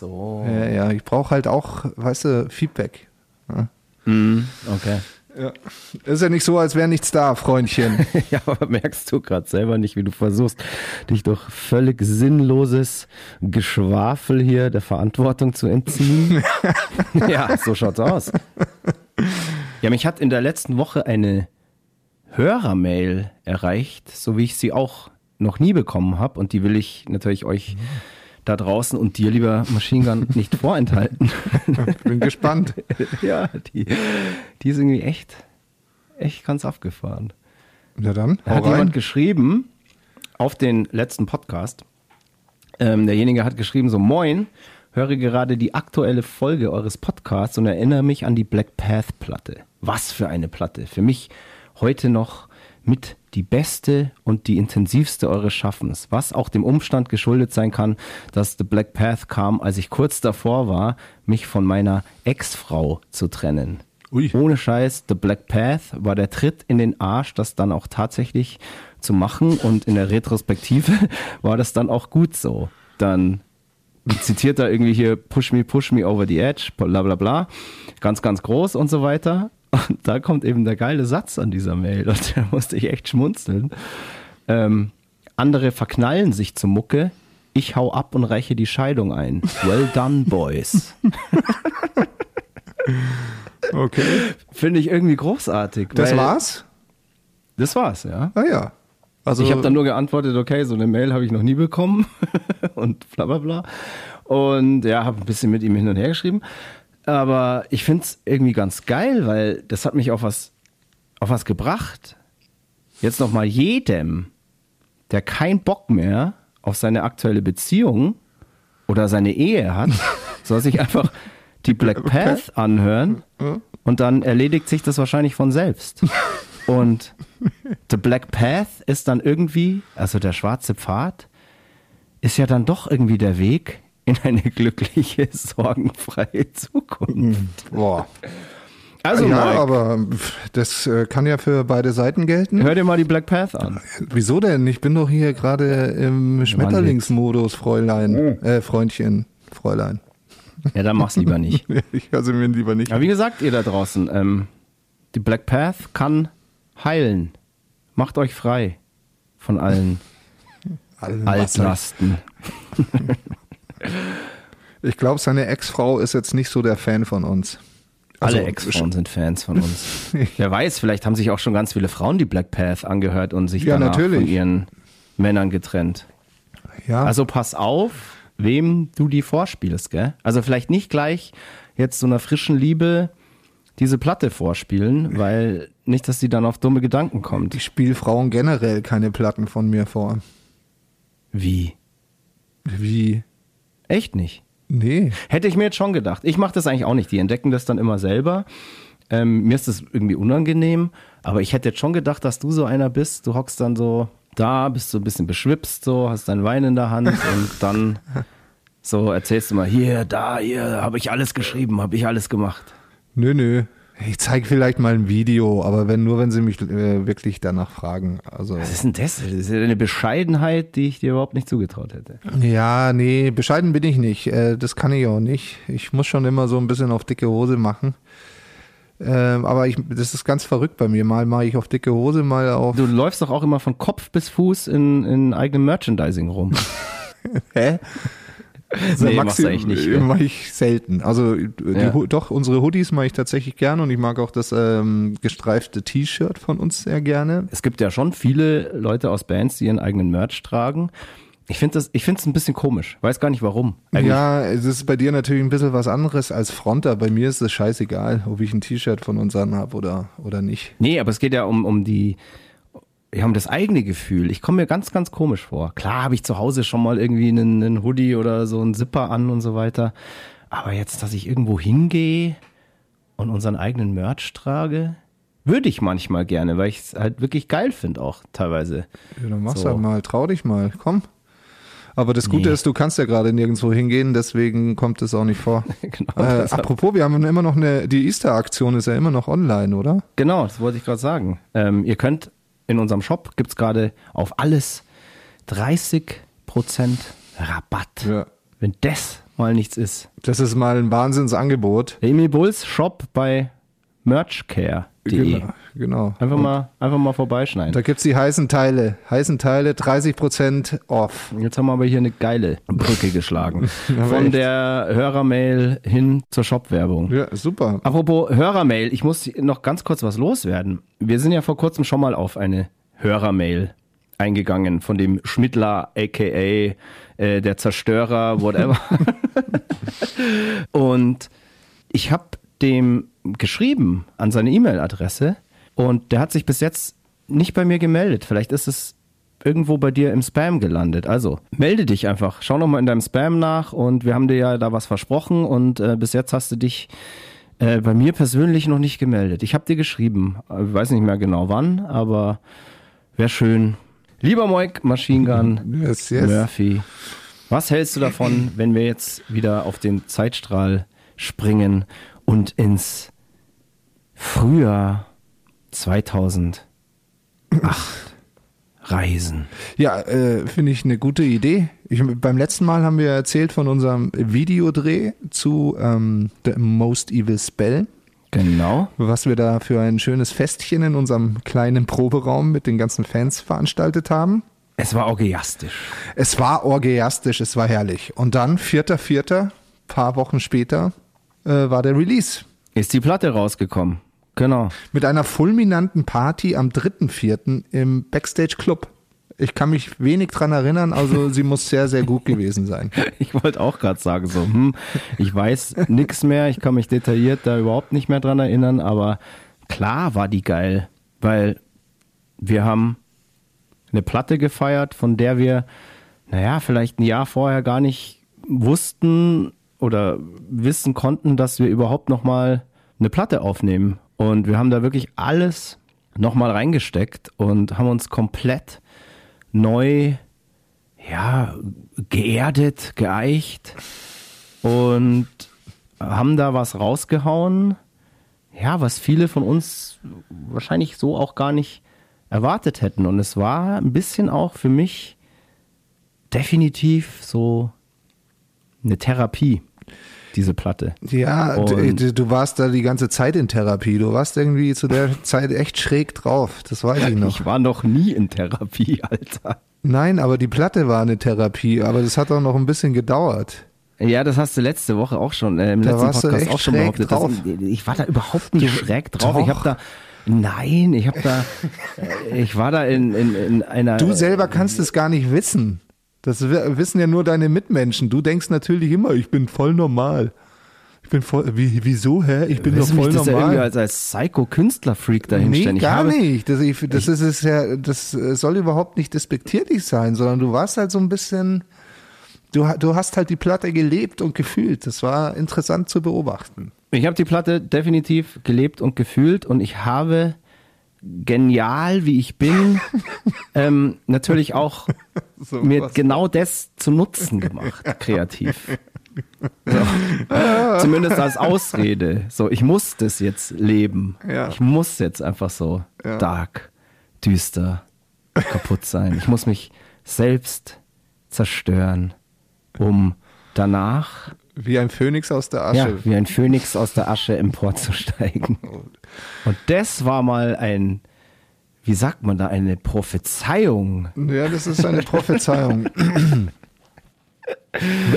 Speaker 2: so.
Speaker 3: Ja, ja, ich brauche halt auch, weißt du, Feedback.
Speaker 2: Mhm, okay.
Speaker 3: Ja. Ist ja nicht so, als wäre nichts da, Freundchen.
Speaker 2: Ja, aber merkst du gerade selber nicht, wie du versuchst, dich durch völlig sinnloses Geschwafel hier der Verantwortung zu entziehen? ja, so schaut's aus. Ja, mich hat in der letzten Woche eine Hörermail erreicht, so wie ich sie auch noch nie bekommen habe. Und die will ich natürlich euch da draußen und dir, lieber Machine Gun, nicht vorenthalten.
Speaker 3: Bin gespannt.
Speaker 2: ja, die, die ist irgendwie echt, echt ganz abgefahren.
Speaker 3: Na dann,
Speaker 2: Da hat
Speaker 3: rein.
Speaker 2: jemand geschrieben auf den letzten Podcast. Ähm, derjenige hat geschrieben so, moin, höre gerade die aktuelle Folge eures Podcasts und erinnere mich an die Black Path Platte. Was für eine Platte. Für mich heute noch mit die beste und die intensivste eures Schaffens, was auch dem Umstand geschuldet sein kann, dass The Black Path kam, als ich kurz davor war, mich von meiner Ex-Frau zu trennen.
Speaker 3: Ui.
Speaker 2: Ohne Scheiß, The Black Path war der Tritt in den Arsch, das dann auch tatsächlich zu machen und in der Retrospektive war das dann auch gut so. Dann zitiert er irgendwie hier Push me, push me over the edge, bla bla bla, ganz, ganz groß und so weiter. Und da kommt eben der geile Satz an dieser Mail und da musste ich echt schmunzeln. Ähm, andere verknallen sich zur Mucke, ich hau ab und reiche die Scheidung ein. Well done, boys.
Speaker 3: Okay.
Speaker 2: Finde ich irgendwie großartig.
Speaker 3: Das war's?
Speaker 2: Das war's, ja.
Speaker 3: Ah ja. Also
Speaker 2: ich habe dann nur geantwortet, okay, so eine Mail habe ich noch nie bekommen und bla bla bla. Und ja, habe ein bisschen mit ihm hin und her geschrieben. Aber ich finde es irgendwie ganz geil, weil das hat mich auf was, auf was gebracht. Jetzt nochmal jedem, der keinen Bock mehr auf seine aktuelle Beziehung oder seine Ehe hat, soll sich einfach die Black Path anhören und dann erledigt sich das wahrscheinlich von selbst. Und The Black Path ist dann irgendwie, also der schwarze Pfad, ist ja dann doch irgendwie der Weg in eine glückliche, sorgenfreie Zukunft.
Speaker 3: boah.
Speaker 2: Also,
Speaker 3: ja,
Speaker 2: Mike,
Speaker 3: aber das äh, kann ja für beide Seiten gelten.
Speaker 2: hör dir mal die Black Path an.
Speaker 3: Wieso denn? Ich bin doch hier gerade im Schmetterlingsmodus, Fräulein.
Speaker 2: Oh.
Speaker 3: Äh, Freundchen, Fräulein.
Speaker 2: Ja, dann mach's lieber nicht.
Speaker 3: ich höre sie mir lieber nicht.
Speaker 2: Aber wie gesagt, ihr da draußen, ähm, die Black Path kann heilen. Macht euch frei von allen
Speaker 3: Allen
Speaker 2: Altlasten.
Speaker 3: Ich glaube, seine Ex-Frau ist jetzt nicht so der Fan von uns. Also,
Speaker 2: Alle Ex-Frauen sind Fans von uns. Wer weiß, vielleicht haben sich auch schon ganz viele Frauen die Black Path angehört und sich
Speaker 3: Ja,
Speaker 2: danach
Speaker 3: natürlich.
Speaker 2: von ihren Männern getrennt.
Speaker 3: Ja,
Speaker 2: Also pass auf, wem du die vorspielst, gell? Also vielleicht nicht gleich jetzt so einer frischen Liebe diese Platte vorspielen, weil nicht, dass sie dann auf dumme Gedanken kommt.
Speaker 3: ich spiele Frauen generell keine Platten von mir vor.
Speaker 2: Wie?
Speaker 3: Wie?
Speaker 2: Echt nicht?
Speaker 3: Nee.
Speaker 2: Hätte ich mir jetzt schon gedacht. Ich mache das eigentlich auch nicht. Die entdecken das dann immer selber. Ähm, mir ist das irgendwie unangenehm, aber ich hätte jetzt schon gedacht, dass du so einer bist. Du hockst dann so da, bist so ein bisschen beschwipst, so, hast dein Wein in der Hand und dann so erzählst du mal, hier, da, hier, habe ich alles geschrieben, habe ich alles gemacht.
Speaker 3: Nö, nö. Ich zeige vielleicht mal ein Video, aber wenn nur, wenn sie mich äh, wirklich danach fragen. Also
Speaker 2: Was ist denn das? Das ist ja eine Bescheidenheit, die ich dir überhaupt nicht zugetraut hätte.
Speaker 3: ja, nee, bescheiden bin ich nicht. Äh, das kann ich auch nicht. Ich muss schon immer so ein bisschen auf dicke Hose machen. Ähm, aber ich, das ist ganz verrückt bei mir. Mal mache ich auf dicke Hose, mal auf.
Speaker 2: Du läufst doch auch immer von Kopf bis Fuß in, in eigenem Merchandising rum.
Speaker 3: Hä? Also
Speaker 2: Nee, du eigentlich nicht, gell?
Speaker 3: Mache ich selten. Also die,
Speaker 2: Ja.
Speaker 3: Doch, unsere Hoodies mache ich tatsächlich gerne und ich mag auch das ähm, gestreifte T-Shirt von uns sehr gerne.
Speaker 2: Es gibt ja schon viele Leute aus Bands, die ihren eigenen Merch tragen. Ich finde das, ich finde es ein bisschen komisch. Weiß gar nicht warum. Eigentlich-
Speaker 3: Ja, es ist bei dir natürlich ein bisschen was anderes als Fronter. Bei mir ist es scheißegal, ob ich ein T-Shirt von uns anhab oder, oder nicht.
Speaker 2: Nee, aber es geht ja um, um die, ja, um das eigene Gefühl. Ich komme mir ganz, ganz komisch vor. Klar habe ich zu Hause schon mal irgendwie einen, einen Hoodie oder so einen Zipper an und so weiter. Aber jetzt, dass ich irgendwo hingehe und unseren eigenen Merch trage, würde ich manchmal gerne, weil ich es halt wirklich geil finde auch teilweise.
Speaker 3: Ja, dann mach's
Speaker 2: So.
Speaker 3: halt mal, trau dich mal, komm. Aber das Gute
Speaker 2: Nee.
Speaker 3: ist, du kannst ja gerade nirgendwo hingehen, deswegen kommt es auch nicht vor.
Speaker 2: genau,
Speaker 3: Äh, apropos, wir haben immer noch eine, die Easter-Aktion ist ja immer noch online, oder?
Speaker 2: genau, das wollte ich gerade sagen. Ähm, ihr könnt in unserem Shop gibt's gerade auf alles 30% Rabatt.
Speaker 3: Ja.
Speaker 2: Wenn das mal nichts ist.
Speaker 3: Das ist mal ein Wahnsinnsangebot.
Speaker 2: Der Emil Bulls Shop bei merchcare.de.
Speaker 3: Genau. genau.
Speaker 2: Einfach mal, einfach mal vorbeischneiden.
Speaker 3: Da gibt's die heißen Teile. Heißen Teile, 30% off.
Speaker 2: Jetzt haben wir aber hier eine geile Brücke geschlagen. Von
Speaker 3: echt.
Speaker 2: der Hörermail hin zur Shop-Werbung.
Speaker 3: Ja, super.
Speaker 2: Apropos Hörermail, ich muss noch ganz kurz was loswerden. Wir sind ja vor kurzem schon mal auf eine Hörermail eingegangen von dem Schmidtler, aka äh, der Zerstörer, whatever. Und ich habe dem geschrieben an seine E-Mail-Adresse und der hat sich bis jetzt nicht bei mir gemeldet. Vielleicht ist es irgendwo bei dir im Spam gelandet. Also melde dich einfach. Schau noch mal in deinem Spam nach und wir haben dir ja da was versprochen und äh, bis jetzt hast du dich äh, bei mir persönlich noch nicht gemeldet. Ich habe dir geschrieben, äh, weiß nicht mehr genau wann, aber wäre schön. Lieber Moik, Machine Gun,
Speaker 3: Yes, yes.
Speaker 2: Murphy, was hältst du davon, wenn wir jetzt wieder auf den Zeitstrahl springen und ins Frühjahr 2008 reisen?
Speaker 3: Ja, äh, finde ich eine gute Idee. Ich, beim letzten Mal haben wir erzählt von unserem Videodreh zu ähm, The Most Evil Spell,
Speaker 2: Genau.
Speaker 3: was wir da für ein schönes Festchen in unserem kleinen Proberaum mit den ganzen Fans veranstaltet haben.
Speaker 2: Es war orgiastisch.
Speaker 3: Es war orgiastisch, es war herrlich. Und dann, vierter, vierter, paar Wochen später, äh, war der Release.
Speaker 2: Ist die Platte rausgekommen. Genau.
Speaker 3: Mit einer fulminanten Party am 3.4. im Backstage Club. Ich kann mich wenig dran erinnern, also sie muss sehr, sehr gut gewesen sein.
Speaker 2: Ich wollte auch gerade sagen, so, hm, ich weiß nix mehr, ich kann mich detailliert da überhaupt nicht mehr dran erinnern, aber klar war die geil, weil wir haben eine Platte gefeiert, von der wir, naja, vielleicht ein Jahr vorher gar nicht wussten oder wissen konnten, dass wir überhaupt nochmal eine Platte aufnehmen. Und wir haben da wirklich alles nochmal reingesteckt und haben uns komplett neu ja, geerdet, geeicht und haben da was rausgehauen, ja, was viele von uns wahrscheinlich so auch gar nicht erwartet hätten. Und es war ein bisschen auch für mich definitiv so eine Therapie, diese Platte.
Speaker 3: Ja, du, du- warst da die ganze Zeit in Therapie. Du warst irgendwie zu der Zeit echt schräg drauf. Das weiß ich noch.
Speaker 2: Ich war noch nie in Therapie, Alter.
Speaker 3: Nein, aber die Platte war eine Therapie, aber das hat auch noch ein bisschen gedauert.
Speaker 2: Ja, das hast du letzte Woche auch schon, äh, im
Speaker 3: Da
Speaker 2: letzten
Speaker 3: warst du
Speaker 2: Podcast
Speaker 3: echt
Speaker 2: auch schon
Speaker 3: schräg
Speaker 2: behauptet.
Speaker 3: drauf.
Speaker 2: Das, ich war da überhaupt nicht
Speaker 3: Du-
Speaker 2: schräg drauf. Ich
Speaker 3: doch.
Speaker 2: habe da, nein, ich habe da, äh, ich war da in, in, in einer.
Speaker 3: Du selber kannst es gar nicht wissen. Das wi- wissen ja nur deine Mitmenschen. Du denkst natürlich immer, ich bin voll normal. Ich bin voll, wie, wieso, hä? Ich bin doch
Speaker 2: du mich
Speaker 3: voll
Speaker 2: das ja irgendwie
Speaker 3: normal.
Speaker 2: als, als Psycho-Künstler-Freak dahinstellen?
Speaker 3: Nee,
Speaker 2: Ich
Speaker 3: gar
Speaker 2: habe-
Speaker 3: nicht. Das, ich, das ist es ja, das äh, soll überhaupt nicht despektierlich sein, sondern du warst halt so ein bisschen, du, du hast halt die Platte gelebt und gefühlt. Das war interessant zu beobachten.
Speaker 2: Ich habe die Platte definitiv gelebt und gefühlt und ich habe genial, wie ich bin, ähm, natürlich auch mir
Speaker 3: was.
Speaker 2: genau das zu Nutzen gemacht, kreativ. So. Zumindest als Ausrede. So, ich muss das jetzt leben.
Speaker 3: Ja.
Speaker 2: Ich muss jetzt einfach so
Speaker 3: Ja.
Speaker 2: dark, düster, kaputt sein. Ich muss mich selbst zerstören, um danach
Speaker 3: Wie ein Phönix aus der Asche.
Speaker 2: ja, wie ein Phönix aus der Asche emporzusteigen. Und das war mal ein, wie sagt man da, eine Prophezeiung.
Speaker 3: Ja, das ist eine Prophezeiung.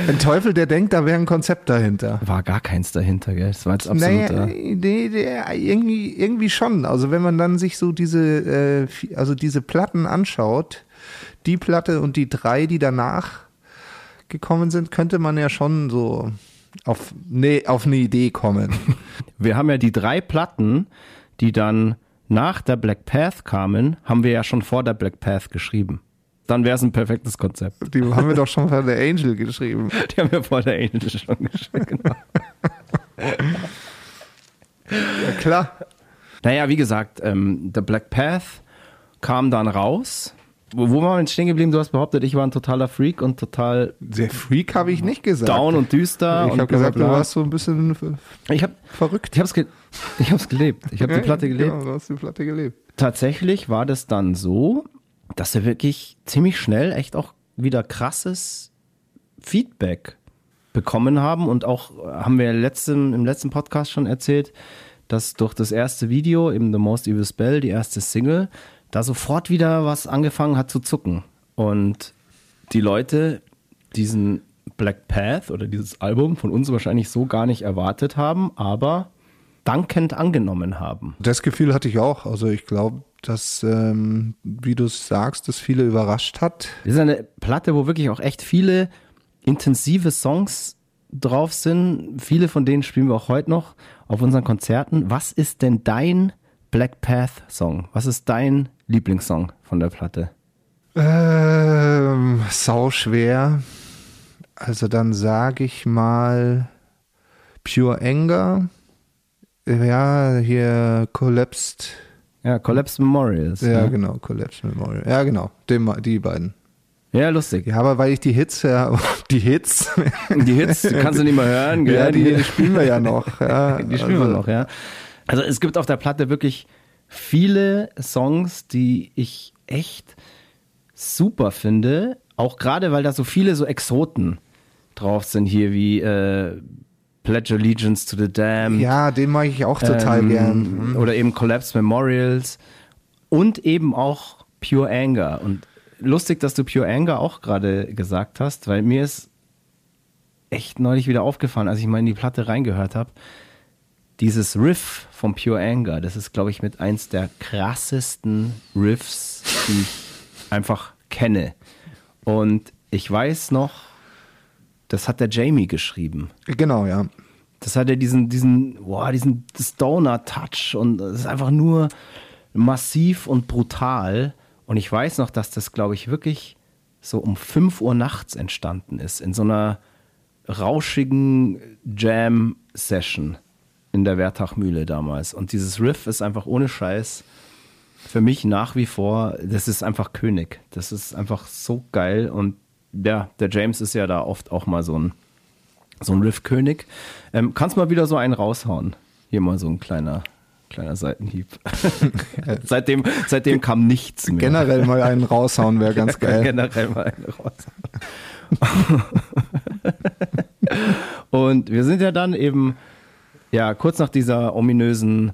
Speaker 3: ein Teufel, der denkt, da wäre ein Konzept dahinter.
Speaker 2: War gar keins dahinter, gell? Das war jetzt
Speaker 3: Naja,
Speaker 2: absolut.
Speaker 3: nee, nee, irgendwie, irgendwie schon. Also wenn man dann sich so diese, äh, also diese Platten anschaut, die Platte und die drei, die danach gekommen sind, könnte man ja schon so auf, nee, auf eine Idee kommen.
Speaker 2: Wir haben ja die drei Platten, die dann nach der Black Path kamen, haben wir ja schon vor der Black Path geschrieben. Dann wäre es ein perfektes Konzept.
Speaker 3: Die haben wir doch schon von der Angel geschrieben.
Speaker 2: Die haben wir vor der Angel schon geschrieben. Genau.
Speaker 3: Ja, klar.
Speaker 2: Naja, wie gesagt, ähm, The Black Path kam dann raus. Wo, waren wir stehen geblieben? Du hast behauptet, ich war ein totaler Freak und total
Speaker 3: Der Freak habe ich nicht gesagt.
Speaker 2: down und düster.
Speaker 3: ich habe gesagt,
Speaker 2: bla,
Speaker 3: du warst so ein bisschen
Speaker 2: Ich habe
Speaker 3: verrückt.
Speaker 2: ich hab's, ge ich hab's gelebt. Ich habe die Platte gelebt.
Speaker 3: Genau, du hast die Platte gelebt.
Speaker 2: Tatsächlich war das dann so, dass wir wirklich ziemlich schnell echt auch wieder krasses Feedback bekommen haben und auch äh, haben wir letzten, im letzten Podcast schon erzählt, dass durch das erste Video, eben The Most Evil Spell, die erste Single, da sofort wieder was angefangen hat zu zucken. Und die Leute diesen Black Path oder dieses Album von uns wahrscheinlich so gar nicht erwartet haben, aber dankend angenommen haben.
Speaker 3: Das Gefühl hatte ich auch. Also ich glaube, dass, ähm, wie du es sagst, das viele überrascht hat.
Speaker 2: Das ist eine Platte, wo wirklich auch echt viele intensive Songs drauf sind. Viele von denen spielen wir auch heute noch auf unseren Konzerten. Was ist denn dein Black Path Song? Was ist dein Lieblingssong von der Platte?
Speaker 3: Ähm, sau schwer. Also dann sage ich mal Pure Anger. Ja, hier Collapsed.
Speaker 2: Ja, Collapse Memorials.
Speaker 3: Ja,
Speaker 2: Ja,
Speaker 3: genau, Collapsed Memorial. Ja, genau, dem, die beiden.
Speaker 2: ja lustig.
Speaker 3: Ja, aber weil ich die Hits, ja, die Hits,
Speaker 2: Die Hits die kannst du nicht mehr hören. Gell?
Speaker 3: ja, die spielen wir ja noch. Ja,
Speaker 2: Die spielen wir
Speaker 3: also-
Speaker 2: noch, ja. Also es gibt auf der Platte wirklich viele Songs, die ich echt super finde. Auch gerade, weil da so viele so Exoten drauf sind hier, wie äh, Pledge Allegiance to the Dam.
Speaker 3: Ja, den mag ich auch total
Speaker 2: ähm,
Speaker 3: gern.
Speaker 2: Oder eben Collapse Memorials. Und eben auch Pure Anger. Und lustig, dass du Pure Anger auch gerade gesagt hast, weil mir ist echt neulich wieder aufgefallen, als ich mal in die Platte reingehört habe. Dieses Riff von Pure Anger, das ist, glaube ich, mit eins der krassesten Riffs, die ich einfach kenne. Und ich weiß noch, das hat der Jamie geschrieben.
Speaker 3: Genau, ja.
Speaker 2: Das hat ja diesen, diesen, boah, diesen Stoner-Touch und es ist einfach nur massiv und brutal. Und ich weiß noch, dass das, glaube ich, wirklich so um 5 Uhr nachts entstanden ist, in so einer rauschigen Jam-Session in der Wertachmühle damals. Und dieses Riff ist einfach ohne Scheiß für mich nach wie vor, das ist einfach König. Das ist einfach so geil. Und ja, der James ist ja da oft auch mal so ein so ein Riff-König. Ähm, kannst mal wieder so einen raushauen. Hier mal so ein kleiner, kleiner Seitenhieb. seitdem, seitdem kam nichts mehr.
Speaker 3: Generell mal einen raushauen wäre ganz geil.
Speaker 2: Generell mal einen raushauen. Und wir sind ja dann eben, ja, kurz nach dieser ominösen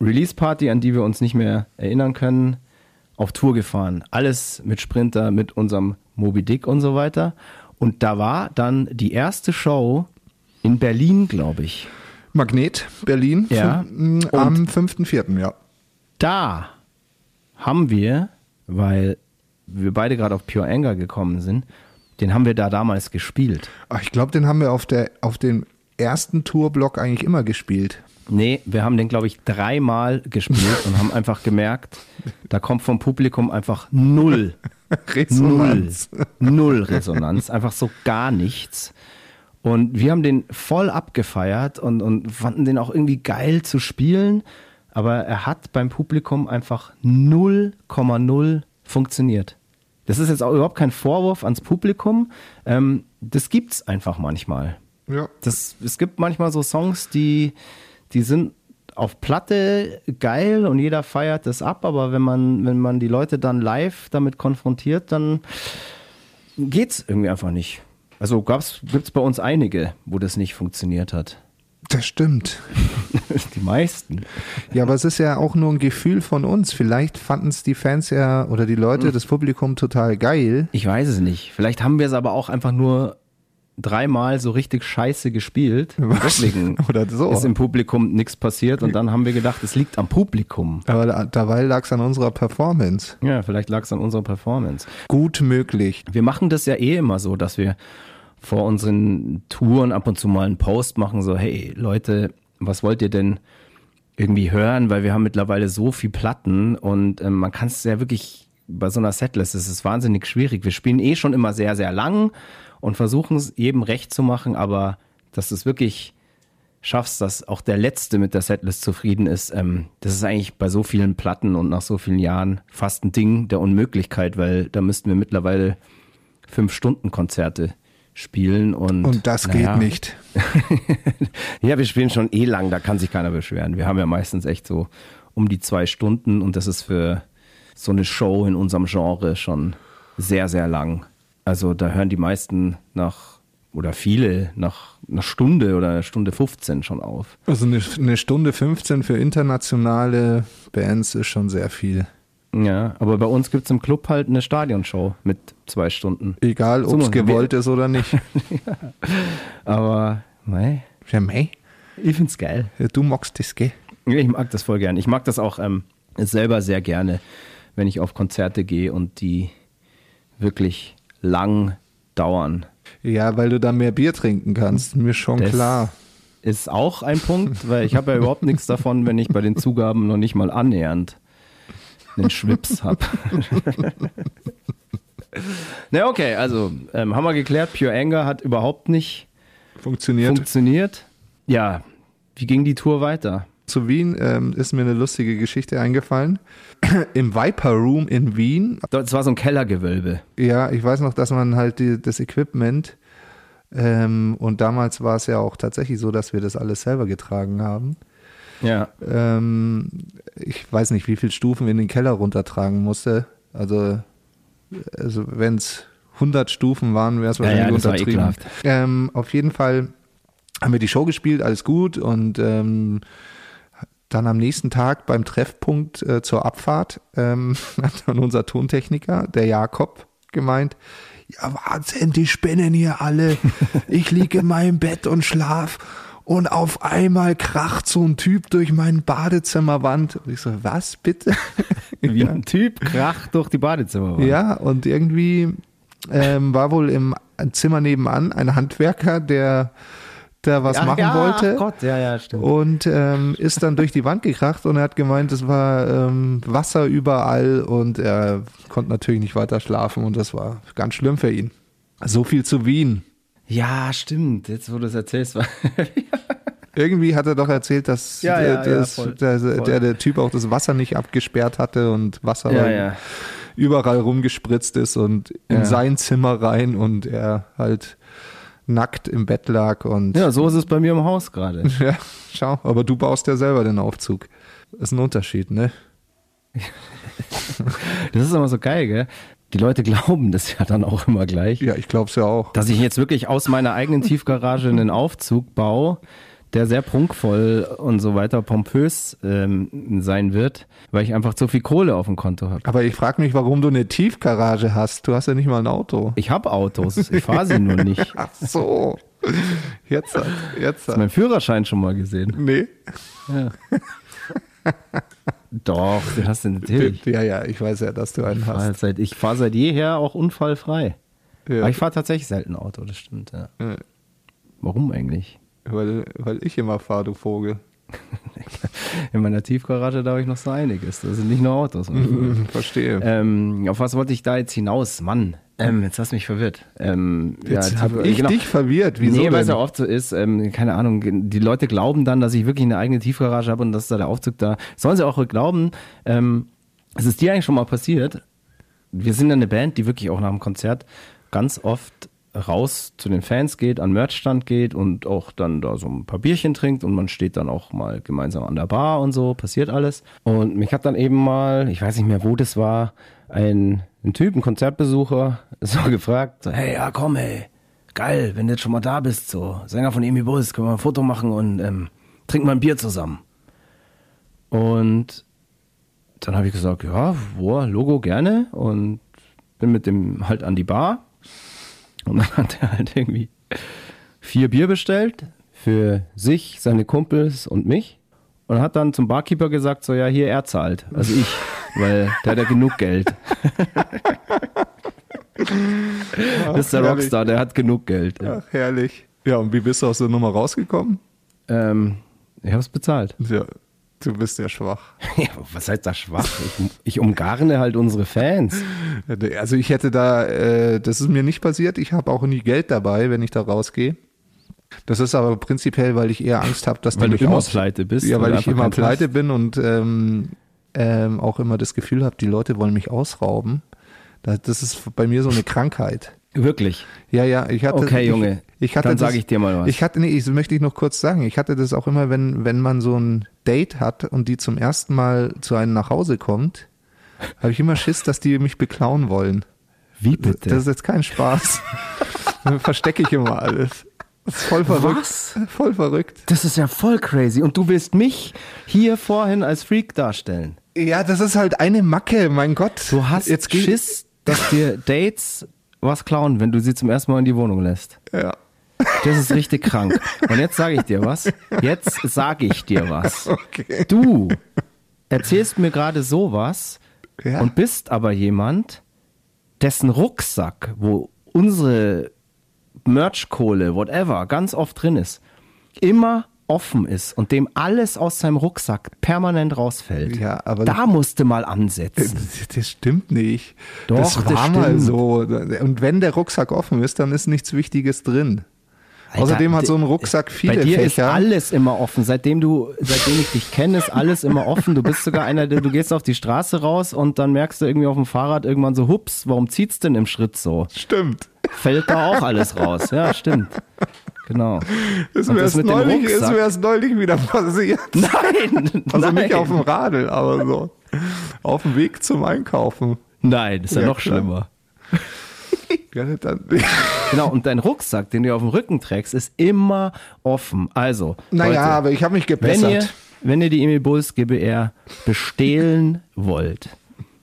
Speaker 2: Release-Party, an die wir uns nicht mehr erinnern können, auf Tour gefahren. Alles mit Sprinter, mit unserem Moby Dick und so weiter. Und da war dann die erste Show in Berlin, glaube ich.
Speaker 3: Magnet, Berlin,
Speaker 2: Ja.
Speaker 3: fün- m, am 5.4., ja.
Speaker 2: Da haben wir, weil wir beide gerade auf Pure Anger gekommen sind, den haben wir da damals gespielt.
Speaker 3: Ach, ich glaube, den haben wir auf, der, auf dem ersten Tourblock eigentlich immer gespielt.
Speaker 2: Nee, wir haben den, glaube ich, dreimal gespielt und haben einfach gemerkt, da kommt vom Publikum einfach null, null, null Resonanz, einfach so gar nichts. Und wir haben den voll abgefeiert und, und fanden den auch irgendwie geil zu spielen, aber er hat beim Publikum einfach 0,0 funktioniert. Das ist jetzt auch überhaupt kein Vorwurf ans Publikum. Ähm, das gibt's einfach manchmal.
Speaker 3: Ja.
Speaker 2: Das, es gibt manchmal so Songs, die, die sind auf Platte geil und jeder feiert das ab, aber wenn man, wenn man die Leute dann live damit konfrontiert, dann geht's irgendwie einfach nicht. Also gab's, gibt's bei uns einige, wo das nicht funktioniert hat.
Speaker 3: Das stimmt.
Speaker 2: Die meisten.
Speaker 3: Ja, aber es ist ja auch nur ein Gefühl von uns. Vielleicht fanden es die Fans ja oder die Leute, das Publikum total geil.
Speaker 2: Ich weiß es nicht. Vielleicht haben wir es aber auch einfach nur dreimal so richtig scheiße gespielt. Deswegen
Speaker 3: Oder so.
Speaker 2: ist im Publikum nichts passiert und dann haben wir gedacht, es liegt am Publikum.
Speaker 3: Aber da, dabei lag es an unserer Performance.
Speaker 2: Ja, vielleicht lag es an unserer Performance.
Speaker 3: Gut möglich.
Speaker 2: Wir machen das ja eh immer so, dass wir vor unseren Touren ab und zu mal einen Post machen, so, hey Leute, was wollt ihr denn irgendwie hören? Weil wir haben mittlerweile so viel Platten und ähm, man kann es ja wirklich bei so einer Setlist, es ist wahnsinnig schwierig. Wir spielen eh schon immer sehr, sehr lang und versuchen es jedem recht zu machen, aber dass du es wirklich schaffst, dass auch der Letzte mit der Setlist zufrieden ist, ähm, das ist eigentlich bei so vielen Platten und nach so vielen Jahren fast ein Ding der Unmöglichkeit, weil da müssten wir mittlerweile fünf Stunden Konzerte spielen und
Speaker 3: Und das geht nicht.
Speaker 2: ja, wir spielen schon eh lang, da kann sich keiner beschweren. Wir haben ja meistens echt so um die zwei Stunden und das ist für so eine Show in unserem Genre schon sehr, sehr lang. Also da hören die meisten nach, oder viele nach einer Stunde oder einer Stunde 15 schon auf.
Speaker 3: Also eine, eine Stunde 15 für internationale Bands ist schon sehr viel.
Speaker 2: Ja, aber bei uns gibt's im Club halt eine Stadionshow mit zwei Stunden.
Speaker 3: Egal, ob es gewollt ist oder nicht.
Speaker 2: Aber, mei,
Speaker 3: Ja, mei,
Speaker 2: ich find's geil.
Speaker 3: du magst das, gell?
Speaker 2: Ich mag das voll gern. Ich mag das auch ähm, selber sehr gerne, wenn ich auf Konzerte gehe und die wirklich lang dauern.
Speaker 3: Ja, weil du dann mehr Bier trinken kannst. Mir schon
Speaker 2: Das
Speaker 3: klar.
Speaker 2: Ist auch ein Punkt, weil ich habe ja überhaupt nichts davon, wenn ich bei den Zugaben noch nicht mal annähernd einen Schwips habe. Na okay, also ähm, haben wir geklärt, Pure Anger hat überhaupt nicht
Speaker 3: Funktioniert.
Speaker 2: funktioniert. Ja, wie ging die Tour weiter?
Speaker 3: Zu Wien ähm, ist mir eine lustige Geschichte eingefallen. Im Viper Room in Wien,
Speaker 2: Das war so ein Kellergewölbe.
Speaker 3: ja, ich weiß noch, dass man halt die, das Equipment ähm, und damals war es ja auch tatsächlich so, dass wir das alles selber getragen haben.
Speaker 2: Ja,
Speaker 3: Ähm, ich weiß nicht, wie viele Stufen in den Keller runtertragen musste. Also, also wenn es 100 Stufen waren, wäre es
Speaker 2: Ja, ja,
Speaker 3: wahrscheinlich
Speaker 2: das war
Speaker 3: untertrieben. Ähm, auf jeden Fall haben wir die Show gespielt, alles gut und ähm, dann am nächsten Tag beim Treffpunkt äh, zur Abfahrt ähm, hat dann unser Tontechniker, der Jakob, gemeint, ja Wahnsinn, die spinnen hier alle. Ich liege in meinem Bett und schlaf und auf einmal kracht so ein Typ durch mein Badezimmerwand. Und ich so, was bitte?
Speaker 2: wie ein Typ kracht durch die Badezimmer.
Speaker 3: Ja, und irgendwie ähm, war wohl im Zimmer nebenan ein Handwerker, der da was
Speaker 2: Ach
Speaker 3: machen
Speaker 2: ja,
Speaker 3: wollte.
Speaker 2: Gott, ja, ja, stimmt.
Speaker 3: Und ähm, ist dann durch die Wand gekracht und er hat gemeint, es war ähm, Wasser überall und er konnte natürlich nicht weiter schlafen und das war ganz schlimm für ihn. So viel zu Wien.
Speaker 2: Ja, stimmt. Jetzt, wo du es erzählst, war.
Speaker 3: Irgendwie hat er doch erzählt, dass
Speaker 2: Ja,
Speaker 3: der,
Speaker 2: ja,
Speaker 3: der,
Speaker 2: ja, voll,
Speaker 3: der,
Speaker 2: voll.
Speaker 3: der, der Typ auch das Wasser nicht abgesperrt hatte und Wasser
Speaker 2: ja, ja.
Speaker 3: überall rumgespritzt ist und in
Speaker 2: Ja.
Speaker 3: sein Zimmer rein und er halt nackt im Bett lag und
Speaker 2: Ja, so ist es bei mir im Haus gerade.
Speaker 3: Ja, schau, aber du baust ja selber den Aufzug. Das ist ein Unterschied, ne?
Speaker 2: Das ist immer so geil, gell? Die Leute glauben das ja dann auch immer gleich.
Speaker 3: Ja, ich glaub's ja auch.
Speaker 2: Dass ich jetzt wirklich aus meiner eigenen Tiefgarage einen Aufzug baue, der sehr prunkvoll und so weiter pompös ähm, sein wird, weil ich einfach zu viel Kohle auf dem Konto habe.
Speaker 3: Aber ich frage mich, warum du eine Tiefgarage hast. Du hast ja nicht mal ein Auto.
Speaker 2: Ich habe Autos, ich fahre sie nur nicht.
Speaker 3: Ach so. Jetzt, hat- jetzt.
Speaker 2: Hast
Speaker 3: hat-
Speaker 2: meinen Führerschein schon mal gesehen?
Speaker 3: Nee.
Speaker 2: Doch, den hast du natürlich.
Speaker 3: Ja, ja, ich weiß ja, dass du einen
Speaker 2: Ich fahr
Speaker 3: hast.
Speaker 2: halt seit, ich fahre seit jeher auch unfallfrei.
Speaker 3: Ja,
Speaker 2: Aber ich fahre tatsächlich selten Auto, das stimmt, ja.
Speaker 3: Ja.
Speaker 2: Warum eigentlich?
Speaker 3: Weil, weil ich immer fahre, du Vogel.
Speaker 2: In meiner Tiefgarage da habe ich noch so einiges. Das sind nicht nur Autos.
Speaker 3: Verstehe.
Speaker 2: ähm, auf was wollte ich da jetzt hinaus? Mann, ähm, jetzt hast du mich verwirrt. Ähm,
Speaker 3: Jetzt
Speaker 2: ja,
Speaker 3: habe
Speaker 2: Tief-
Speaker 3: ich
Speaker 2: genau.
Speaker 3: dich verwirrt. Wieso
Speaker 2: nee, weil es ja oft so ist, ähm, keine Ahnung, die Leute glauben dann, dass ich wirklich eine eigene Tiefgarage habe und dass da der Aufzug da. Sollen sie auch glauben, ähm, es ist dir eigentlich schon mal passiert, wir sind ja eine Band, die wirklich auch nach dem Konzert ganz oft raus zu den Fans geht, an Merchstand geht und auch dann da so ein paar Bierchen trinkt und man steht dann auch mal gemeinsam an der Bar und so, passiert alles. Und mich hat dann eben mal, ich weiß nicht mehr, wo das war, ein, ein Typ, ein Konzertbesucher, so gefragt, so, hey, ja komm, hey, geil, wenn du jetzt schon mal da bist, so, Sänger von Emi Bulls, können wir ein Foto machen und ähm, trinken mal ein Bier zusammen. Und dann habe ich gesagt, ja, wo, Logo gerne und bin mit dem halt an die Bar und dann hat er halt irgendwie vier Bier bestellt für sich, seine Kumpels und mich. Und hat dann zum Barkeeper gesagt, so ja, hier er zahlt. Also ich, weil der hat ja genug Geld. das ist der
Speaker 3: herrlich.
Speaker 2: Rockstar, der hat genug Geld. Ja.
Speaker 3: Ach, herrlich. Ja, und wie bist du aus der Nummer rausgekommen?
Speaker 2: Ähm, ich habe es bezahlt.
Speaker 3: Ja, du bist ja schwach.
Speaker 2: Ja, was heißt das schwach? Ich, ich umgarne halt unsere Fans.
Speaker 3: Also ich hätte da, äh, das ist mir nicht passiert. Ich habe auch nie Geld dabei, wenn ich da rausgehe. Das ist aber prinzipiell, weil ich eher Angst habe, dass
Speaker 2: Weil du immer pleite bist.
Speaker 3: Ja, weil ich immer pleite bin und ähm, ähm, auch immer das Gefühl habe, die Leute wollen mich ausrauben. Da- Das ist bei mir so eine Krankheit.
Speaker 2: Wirklich.
Speaker 3: Ja, ja, ich hatte.
Speaker 2: Okay,
Speaker 3: ich,
Speaker 2: Junge.
Speaker 3: Ich hatte
Speaker 2: Dann sage ich dir mal was.
Speaker 3: Ich hatte, nee, ich möchte ich noch kurz sagen. Ich hatte das auch immer, wenn, wenn man so ein Date hat und die zum ersten Mal zu einem nach Hause kommt, habe ich immer Schiss, dass die mich beklauen wollen.
Speaker 2: Wie bitte?
Speaker 3: Das ist jetzt kein Spaß. Dann verstecke ich immer alles. Das ist voll verrückt.
Speaker 2: Was?
Speaker 3: Voll verrückt.
Speaker 2: Das ist ja voll crazy. Und du willst mich hier vorhin als Freak darstellen.
Speaker 3: Ja, das ist halt eine Macke, mein Gott.
Speaker 2: Du hast
Speaker 3: jetzt
Speaker 2: Schiss, dass dir Dates was klauen, wenn du sie zum ersten Mal in die Wohnung lässt.
Speaker 3: Ja.
Speaker 2: Das ist richtig krank. Und jetzt sage ich dir was. Jetzt sage ich dir was.
Speaker 3: Okay.
Speaker 2: Du erzählst mir gerade sowas
Speaker 3: Ja.
Speaker 2: und bist aber jemand, dessen Rucksack, wo unsere Merchkohle, whatever, ganz oft drin ist, immer offen ist und dem alles aus seinem Rucksack permanent rausfällt.
Speaker 3: Ja, aber-
Speaker 2: da musste mal ansetzen.
Speaker 3: Das, das stimmt nicht.
Speaker 2: Doch,
Speaker 3: das
Speaker 2: das
Speaker 3: war mal
Speaker 2: stimmt.
Speaker 3: so. Und wenn der Rucksack offen ist, dann ist nichts Wichtiges drin. Außerdem hat so ein Rucksack viele
Speaker 2: Bei dir
Speaker 3: Fächer.
Speaker 2: ist alles immer offen. Seitdem du, seitdem ich dich kenne, ist alles immer offen. Du bist sogar einer, der, du gehst auf die Straße raus und dann merkst du irgendwie auf dem Fahrrad irgendwann so, hups, warum zieht's denn im Schritt so?
Speaker 3: Stimmt.
Speaker 2: Fällt da auch alles raus. Ja, stimmt. Genau.
Speaker 3: Ist mir,
Speaker 2: das
Speaker 3: erst neulich, ist mir erst neulich wieder passiert.
Speaker 2: Nein!
Speaker 3: Also
Speaker 2: nein.
Speaker 3: nicht auf dem Radl, aber so. Auf dem Weg zum Einkaufen.
Speaker 2: Nein, ist ja,
Speaker 3: Ja,
Speaker 2: noch
Speaker 3: klar.
Speaker 2: schlimmer.
Speaker 3: Ja, dann,
Speaker 2: Genau, und dein Rucksack, den du auf dem Rücken trägst, ist immer offen. Also,
Speaker 3: naja,
Speaker 2: Leute,
Speaker 3: aber ich habe mich
Speaker 2: wenn
Speaker 3: gebessert.
Speaker 2: ihr, wenn ihr die Emil Bulls GBR bestehlen wollt,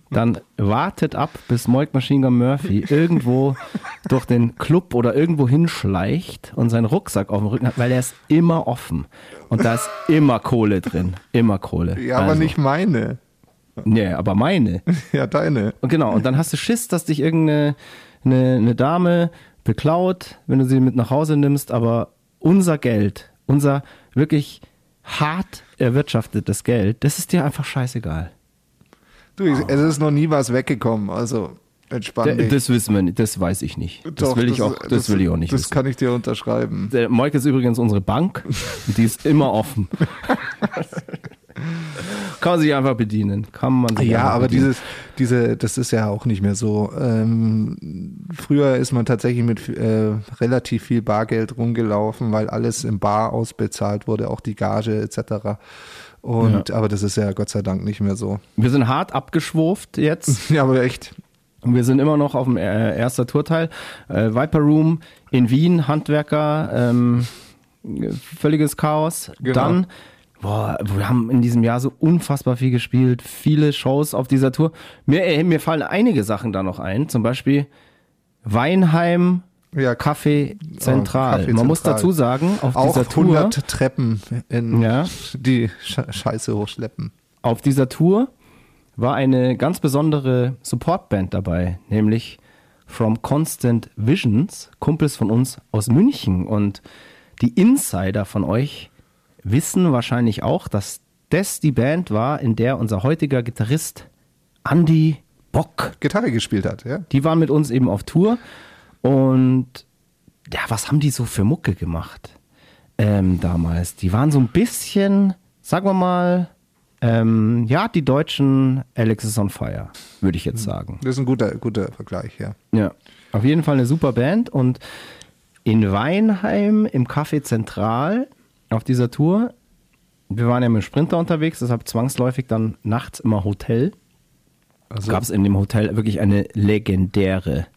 Speaker 2: dann wartet ab, bis Moik Machine Gun Murphy irgendwo durch den Club oder irgendwo hinschleicht und seinen Rucksack auf dem Rücken hat, weil er ist immer offen. Und da ist immer Kohle drin. Immer Kohle.
Speaker 3: ja, aber
Speaker 2: Also,
Speaker 3: nicht meine.
Speaker 2: Nee, aber meine.
Speaker 3: Ja, deine.
Speaker 2: Und genau, und dann hast du Schiss, dass dich irgendeine eine, eine Dame beklaut, wenn du sie mit nach Hause nimmst, aber unser Geld, unser wirklich hart erwirtschaftetes Geld, das ist dir einfach scheißegal.
Speaker 3: Du, ich, es ist noch nie was weggekommen, also entspann dich.
Speaker 2: Das wissen wir nicht, das weiß ich nicht. Das
Speaker 3: Doch,
Speaker 2: will ich auch, das, will ich auch nicht
Speaker 3: Das
Speaker 2: wissen.
Speaker 3: kann ich dir unterschreiben.
Speaker 2: Der Moik ist übrigens unsere Bank, die ist immer offen. Kann man sich einfach bedienen. Kann man sich
Speaker 3: Ja, aber
Speaker 2: bedienen.
Speaker 3: dieses, diese, das ist ja auch nicht mehr so. Ähm, früher ist man tatsächlich mit äh, relativ viel Bargeld rumgelaufen, weil alles im Bar ausbezahlt wurde, auch die Gage etc. Und aber das ist ja Gott sei Dank nicht mehr so.
Speaker 2: Wir sind hart abgeschwurft jetzt.
Speaker 3: Ja, aber echt.
Speaker 2: Und wir sind immer noch auf dem äh, erster Tourteil. Äh, Viper Room in Wien, Handwerker, ähm, völliges Chaos.
Speaker 3: Genau.
Speaker 2: Dann, boah, wir haben in diesem Jahr so unfassbar viel gespielt, viele Shows auf dieser Tour. Mir, äh, mir fallen einige Sachen da noch ein, zum Beispiel Weinheim,
Speaker 3: Ja,
Speaker 2: Café Zentral.
Speaker 3: Café
Speaker 2: Man muss
Speaker 3: Zentral.
Speaker 2: dazu sagen, auf
Speaker 3: auch
Speaker 2: dieser Tour,
Speaker 3: 100 Treppen in
Speaker 2: Ja.
Speaker 3: die Sch Scheiße hochschleppen.
Speaker 2: auf dieser Tour war eine ganz besondere Supportband dabei, nämlich From Constant Visions, Kumpels von uns aus München. Und die Insider von euch wissen wahrscheinlich auch, dass das die Band war, in der unser heutiger Gitarrist Andy Bock,
Speaker 3: Gitarre gespielt hat, ja.
Speaker 2: die waren mit uns eben auf Tour. Und ja, was haben die so für Mucke gemacht ähm, damals? Die waren so ein bisschen, sagen wir mal, Ähm, ja, die deutschen Alex is on Fire, würde ich jetzt sagen.
Speaker 3: Das ist ein guter, guter Vergleich, ja.
Speaker 2: Ja, auf jeden Fall eine super Band und in Weinheim im Café Zentral auf dieser Tour, wir waren ja mit dem Sprinter unterwegs, deshalb zwangsläufig dann nachts immer Hotel.
Speaker 3: Also,
Speaker 2: Gab es in dem Hotel wirklich eine legendäre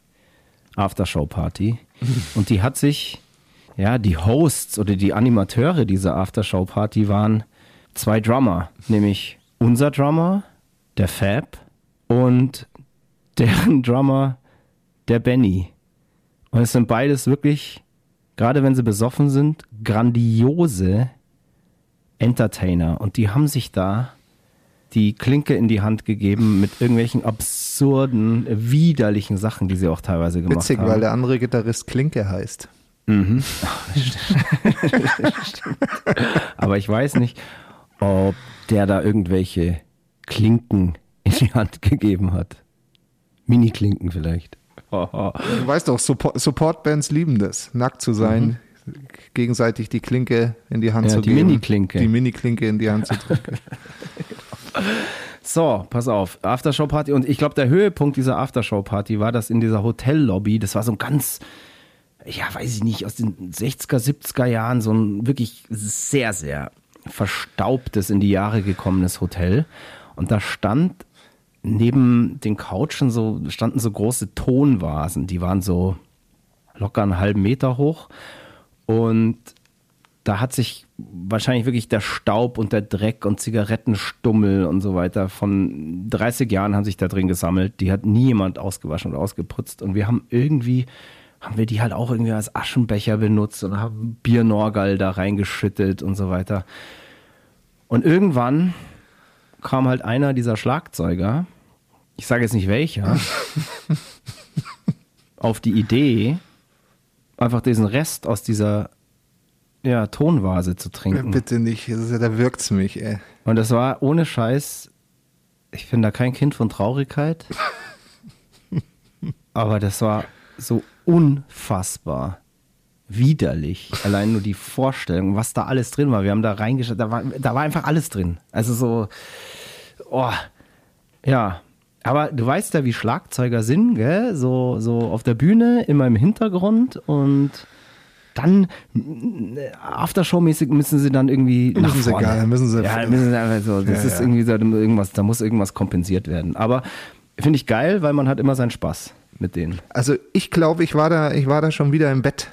Speaker 2: Aftershow-Party. und die hat sich, ja, die Hosts oder die Animateure dieser Aftershow-Party waren zwei Drummer, nämlich unser Drummer, der Fab, und deren Drummer, der Benny. Und es sind beides wirklich, gerade wenn sie besoffen sind, grandiose Entertainer. Und die haben sich da die Klinke in die Hand gegeben mit irgendwelchen absurden, widerlichen Sachen, die sie auch teilweise gemacht
Speaker 3: witzig,
Speaker 2: haben.
Speaker 3: weil der andere Gitarrist Klinke heißt.
Speaker 2: Aber ich weiß nicht, ob der da irgendwelche Klinken in die Hand gegeben hat. Mini-Klinken vielleicht.
Speaker 3: Du weißt doch, Support- Support-Bands lieben das, nackt zu sein, gegenseitig die Klinke in die Hand
Speaker 2: Mhm. Ja,
Speaker 3: zu
Speaker 2: die
Speaker 3: geben.
Speaker 2: Mini-Klinke.
Speaker 3: Die Mini-Klinke in die Hand zu drücken.
Speaker 2: So, pass auf, Aftershow-Party. Und ich glaube, der Höhepunkt dieser Aftershow-Party war das in dieser Hotellobby. Das war so ein ganz, ja, weiß ich nicht, aus den 60er, 70er Jahren, so ein wirklich sehr, sehr verstaubtes, in die Jahre gekommenes Hotel. Und da stand neben den Couchen so, standen so große Tonvasen. Die waren so locker einen halben Meter hoch. Und da hat sich wahrscheinlich wirklich der Staub und der Dreck und Zigarettenstummel und so weiter von 30 Jahren haben sich da drin gesammelt. Die hat nie jemand ausgewaschen und ausgeputzt. Und wir haben irgendwie, haben wir die halt auch irgendwie als Aschenbecher benutzt und haben Biernorgal da reingeschüttet und so weiter. Und irgendwann kam halt einer dieser Schlagzeuger, ich sage jetzt nicht welcher, auf die Idee, einfach diesen Rest aus dieser ja, Tonvase zu trinken.
Speaker 3: Bitte nicht, ja, da wirkt's mich, ey.
Speaker 2: Und das war ohne Scheiß, ich bin da kein Kind von Traurigkeit, aber das war so unfassbar widerlich. Allein nur die Vorstellung, was da alles drin war. Wir haben da reingeschaut, da war, da war einfach alles drin. Also so, oh, ja. Aber du weißt ja, wie Schlagzeuger sind, gell? So, so auf der Bühne, immer im Hintergrund und dann Aftershow-mäßig müssen sie dann irgendwie nach
Speaker 3: Müssen sie
Speaker 2: vorne.
Speaker 3: gar- müssen sie-
Speaker 2: ja, müssen sie einfach so. Das
Speaker 3: Ja,
Speaker 2: ist
Speaker 3: ja.
Speaker 2: irgendwie so irgendwas, da muss irgendwas kompensiert werden. Aber finde ich geil, weil man hat immer seinen Spaß mit denen.
Speaker 3: Also ich glaube, ich war da, ich war da schon wieder im Bett.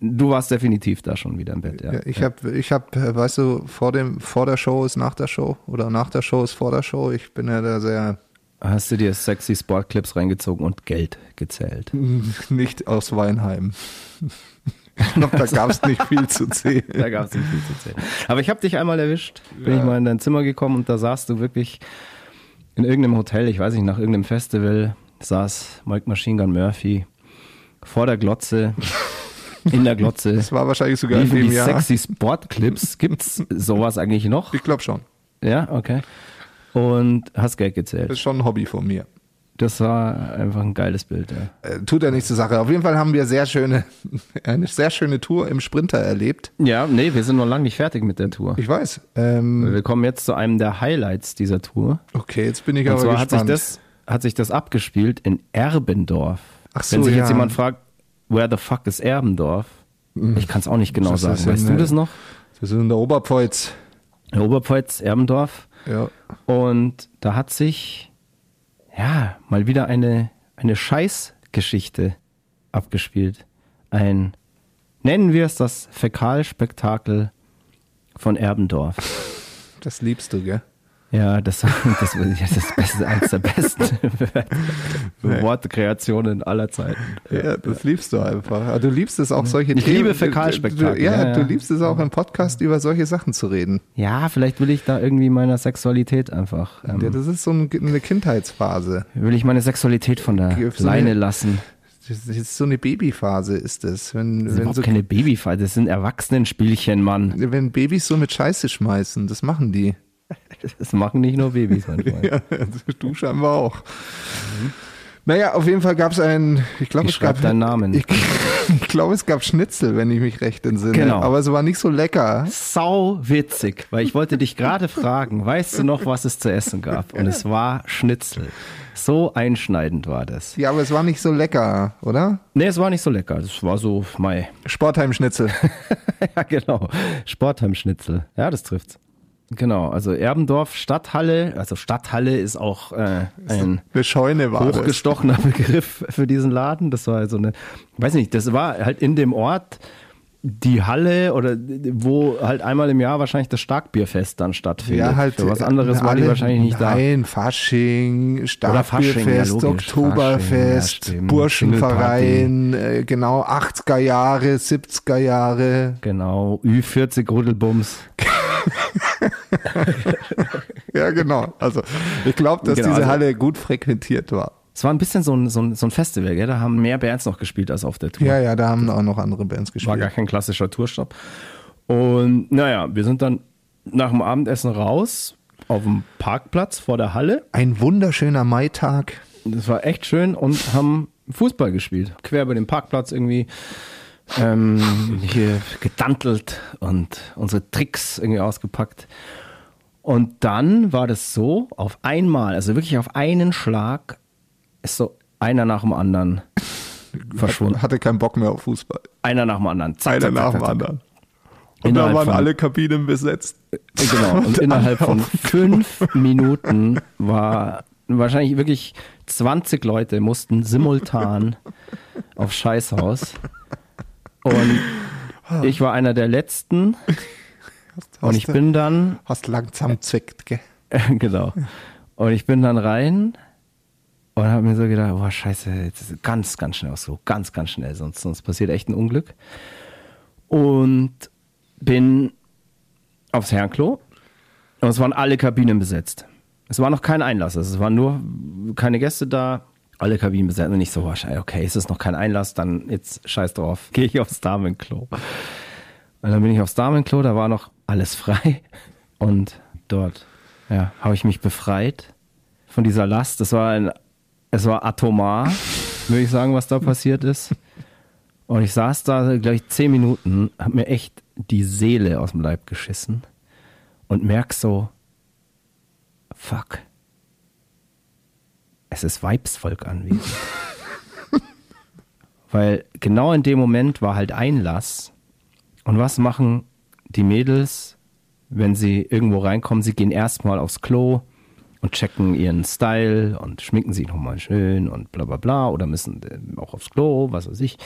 Speaker 2: Du warst definitiv da schon wieder im Bett, ja.
Speaker 3: Ja, ich habe, ich habe, äh, weißt du, vor dem, vor der Show ist nach der Show oder nach der Show ist vor der Show. Ich bin ja da sehr
Speaker 2: Hast du dir sexy Sportclips reingezogen und Geld gezählt?
Speaker 3: nicht aus Weinheim. glaube, da gab es nicht viel zu zählen.
Speaker 2: Da gab es nicht viel zu zählen. Aber ich habe dich einmal erwischt. Bin ich mal in dein Zimmer gekommen und da saßt du wirklich in irgendeinem Hotel, ich weiß nicht, nach irgendeinem Festival, saß Mike Machine Gun Murphy vor der Glotze, in der Glotze.
Speaker 3: Das war wahrscheinlich sogar in dem
Speaker 2: die
Speaker 3: Jahr.
Speaker 2: sexy Sportclips. Gibt's sowas eigentlich noch?
Speaker 3: Ich glaube schon.
Speaker 2: Ja, okay. Und hast Geld
Speaker 3: Das
Speaker 2: gezählt.
Speaker 3: ist schon ein Hobby von mir.
Speaker 2: Das war einfach ein geiles Bild, ja.
Speaker 3: Äh, tut ja nichts zur Sache. Auf jeden Fall haben wir sehr schöne, eine sehr schöne Tour im Sprinter erlebt.
Speaker 2: Ja, nee, wir sind noch lange nicht fertig mit der Tour.
Speaker 3: Ich weiß. Ähm,
Speaker 2: Wir kommen jetzt zu einem der Highlights dieser Tour.
Speaker 3: okay, jetzt bin ich
Speaker 2: Und
Speaker 3: aber
Speaker 2: zwar hat sich,
Speaker 3: gespannt.
Speaker 2: das, hat sich das abgespielt in Erbendorf.
Speaker 3: Ach so,
Speaker 2: Wenn sich jetzt
Speaker 3: ja.
Speaker 2: jemand fragt, where the fuck is Erbendorf? Ich kann es auch nicht genau
Speaker 3: Das
Speaker 2: sagen. Weißt
Speaker 3: in,
Speaker 2: du das noch?
Speaker 3: wir sind in der Oberpfalz.
Speaker 2: Oberpfalz, Erbendorf.
Speaker 3: Ja.
Speaker 2: Und da hat sich, ja, mal wieder eine, eine Scheißgeschichte abgespielt. Ein, nennen wir es das Fäkalspektakel von Erbendorf.
Speaker 3: Das liebst du, gell?
Speaker 2: Ja, das, das, das ist beste, eines der besten Wortkreationen aller Zeiten.
Speaker 3: Ja, das liebst du einfach. Aber Du liebst es auch solche
Speaker 2: Ich
Speaker 3: Themen.
Speaker 2: liebe Fäkalspektakel,
Speaker 3: Ja,
Speaker 2: ja, ja.
Speaker 3: du liebst es auch im Podcast über solche Sachen zu reden.
Speaker 2: Ja, vielleicht will ich da irgendwie meiner Sexualität einfach, ähm,
Speaker 3: Ja, das ist so ein- eine Kindheitsphase.
Speaker 2: will ich meine Sexualität von der
Speaker 3: so
Speaker 2: Leine
Speaker 3: eine-
Speaker 2: lassen.
Speaker 3: Das ist so eine Babyphase, ist es. Wenn,
Speaker 2: Das ist
Speaker 3: wenn, so,
Speaker 2: keine Babyfight, das sind Erwachsenenspielchen, Mann.
Speaker 3: wenn Babys so mit Scheiße schmeißen, das machen die.
Speaker 2: Das machen nicht nur Babys, Freund.
Speaker 3: Ja, du scheinbar auch. Naja, auf jeden Fall gab es einen, ich glaube, es gab
Speaker 2: deinen Namen.
Speaker 3: Ich, ich glaube, es gab Schnitzel, wenn ich mich recht entsinne.
Speaker 2: Genau.
Speaker 3: Aber es war nicht so lecker.
Speaker 2: Sau witzig, weil ich wollte dich gerade fragen, weißt du noch, was es zu essen gab? Und es war Schnitzel. So einschneidend war das.
Speaker 3: Ja, aber es war nicht so lecker, oder?
Speaker 2: Nee, es war nicht so lecker. Das war so, mei.
Speaker 3: Sportheim-Schnitzel.
Speaker 2: ja, genau. Sportheim-Schnitzel. Ja, das trifft's. Genau, also Erbendorf Stadthalle, also Stadthalle ist auch äh, ein hochgestochener Begriff für diesen Laden. Das war so eine, weiß nicht, das war halt in dem Ort die Halle oder wo halt einmal im Jahr wahrscheinlich das Starkbierfest dann stattfindet.
Speaker 3: Ja, halt.
Speaker 2: Für was anderes
Speaker 3: äh,
Speaker 2: war die wahrscheinlich nicht da.
Speaker 3: Nein, Fasching, Starkbierfest,
Speaker 2: ja.
Speaker 3: Oktoberfest,
Speaker 2: Fasching, ja.
Speaker 3: Burschenverein, äh, genau, 80er Jahre, 70er Jahre.
Speaker 2: Genau, Ü40 Rudelbums.
Speaker 3: Ja, genau. Also ich glaube, dass
Speaker 2: Genau,
Speaker 3: diese
Speaker 2: also-
Speaker 3: Halle gut frequentiert war.
Speaker 2: Es war ein bisschen so ein, so ein, so ein Festival, gell? Da haben mehr Bands noch gespielt als auf der Tour.
Speaker 3: Ja, ja, da haben auch noch andere Bands
Speaker 2: War gar
Speaker 3: gespielt.
Speaker 2: kein klassischer Tourstopp. Und naja, wir sind dann nach dem Abendessen raus auf dem Parkplatz vor der Halle.
Speaker 3: Ein wunderschöner Maitag.
Speaker 2: Das war echt schön und haben Fußball gespielt. Quer über den Parkplatz irgendwie. Ähm, hier gedantelt und unsere Tricks irgendwie ausgepackt. Und dann war das so, auf einmal, also wirklich auf einen Schlag, ist so einer nach dem anderen verschwunden.
Speaker 3: Hatte keinen Bock mehr auf Fußball.
Speaker 2: Einer nach dem anderen. Zack,
Speaker 3: Einer
Speaker 2: zack,
Speaker 3: nach
Speaker 2: zack,
Speaker 3: dem anderen. Und
Speaker 2: Innerhalb
Speaker 3: da waren
Speaker 2: von-
Speaker 3: alle Kabinen besetzt.
Speaker 2: Genau, und innerhalb von fünf Minuten war wahrscheinlich wirklich 20 Leute mussten simultan auf Scheißhaus. Und ich war einer der letzten und ich bin dann,
Speaker 3: Hast langsam zwickt, gell?
Speaker 2: genau, und ich bin dann rein und habe mir so gedacht, oh scheiße, jetzt ist ganz, ganz schnell so, ganz, ganz schnell, sonst, sonst passiert echt ein Unglück. Und bin aufs Herrenklo und es waren alle Kabinen besetzt. Es war noch kein Einlass, also es waren nur keine Gäste da, alle Kabinen besetzt. Und ich so, oh, scheiße, okay, ist es noch kein Einlass, dann jetzt scheiß drauf, gehe ich aufs Damenklo. Und dann bin ich aufs Damenklo, da war noch alles frei und dort, ja, habe ich mich befreit von dieser Last. Es war ein, es war atomar, würde ich sagen, was da passiert ist. Und ich saß da, glaube ich, zehn Minuten, hab mir echt die Seele aus dem Leib geschissen und merk so, fuck, es ist Weibsvolk anwesend. Weil genau in dem Moment war halt Einlass. Und was machen die Mädels, wenn sie irgendwo reinkommen? Sie gehen erstmal aufs Klo und checken ihren Style und schminken sich nochmal schön und bla bla bla oder müssen äh, auch aufs Klo, was weiß ich.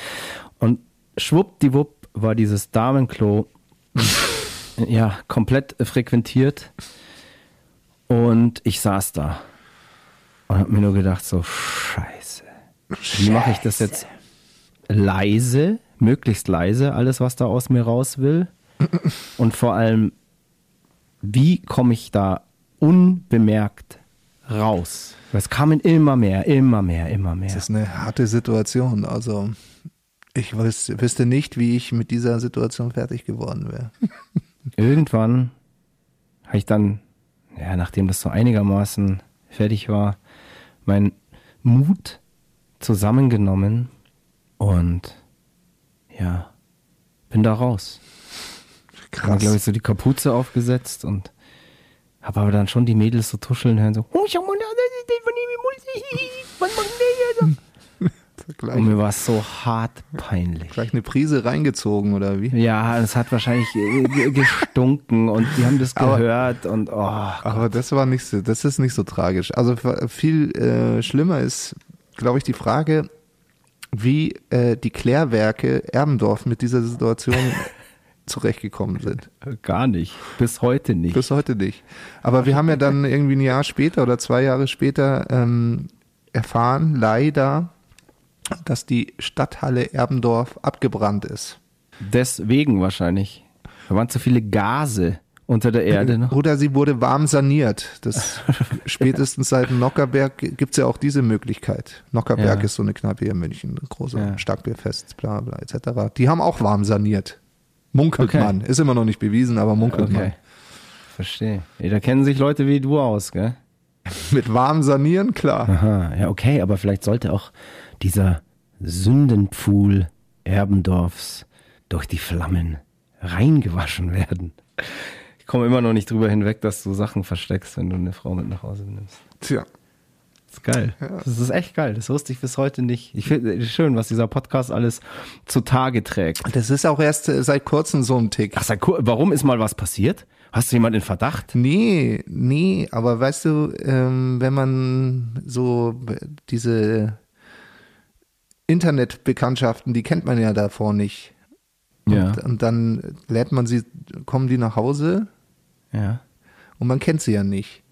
Speaker 2: Und schwuppdiwupp war dieses Damenklo ja komplett frequentiert und ich saß da und habe mir nur gedacht so Scheiße, wie mache ich das jetzt leise, möglichst leise, alles was da aus mir raus will und vor allem wie komme ich da unbemerkt raus? Es kamen immer mehr, immer mehr, immer mehr.
Speaker 3: Das ist eine harte Situation. Also ich wüs wüsste nicht, wie ich mit dieser Situation fertig geworden wäre.
Speaker 2: Irgendwann habe ich dann, ja, nachdem das so einigermaßen fertig war, meinen Mut zusammengenommen und ja, bin da raus. Habe,
Speaker 3: Krass.
Speaker 2: glaube ich, so die Kapuze aufgesetzt und habe aber dann schon die Mädels so tuscheln hören, so, oh, schau mal, das ist von
Speaker 3: gleich,
Speaker 2: Und mir war es so hart peinlich.
Speaker 3: gleich eine Prise reingezogen oder wie?
Speaker 2: Ja, es hat wahrscheinlich äh, ge- gestunken und die haben das
Speaker 3: Aber-
Speaker 2: gehört und oh,
Speaker 3: Aber das war nicht so, das ist nicht so tragisch. Also viel äh, schlimmer ist, glaube ich, die Frage, wie äh, die Klärwerke Erbendorf mit dieser Situation zurechtgekommen sind.
Speaker 2: gar nicht. Bis heute nicht.
Speaker 3: Bis heute nicht. Aber wir haben ja dann irgendwie ein Jahr später oder zwei Jahre später ähm, erfahren, leider, dass die Stadthalle Erbendorf abgebrannt ist.
Speaker 2: Deswegen wahrscheinlich. Da waren zu viele Gase unter der Erde noch.
Speaker 3: Oder sie wurde warm saniert. Das spätestens seit Nockerberg gibt es ja auch diese Möglichkeit. Nockerberg
Speaker 2: Ja.
Speaker 3: ist so eine Kneipe hier in München, ein großer
Speaker 2: Ja.
Speaker 3: Starkbierfest, bla bla etc. Die haben auch warm saniert. Munkelt
Speaker 2: Okay.
Speaker 3: man. Ist immer noch nicht bewiesen, aber munkelt man.
Speaker 2: Okay. Verstehe. Ey, da kennen sich Leute wie du aus, gell?
Speaker 3: Mit warm sanieren, klar.
Speaker 2: Aha, ja, okay, aber vielleicht sollte auch dieser Sündenpfuhl Erbendorfs durch die Flammen reingewaschen werden. Ich komme immer noch nicht drüber hinweg, dass du Sachen versteckst, wenn du eine Frau mit nach Hause nimmst.
Speaker 3: Tja.
Speaker 2: Das ist geil. Das ist echt geil. Das wusste ich bis heute nicht. Ich finde es schön, was dieser Podcast alles zutage trägt.
Speaker 3: Das ist auch erst seit kurzem so ein Tick.
Speaker 2: Ach, kur- warum ist mal was passiert? Hast du jemanden in Verdacht?
Speaker 3: Nee, nee, aber weißt du, ähm, wenn man so diese Internetbekanntschaften, die kennt man ja davor nicht.
Speaker 2: Ja.
Speaker 3: Und, und dann lädt man sie, kommen die nach Hause
Speaker 2: Ja.
Speaker 3: und man kennt sie ja nicht.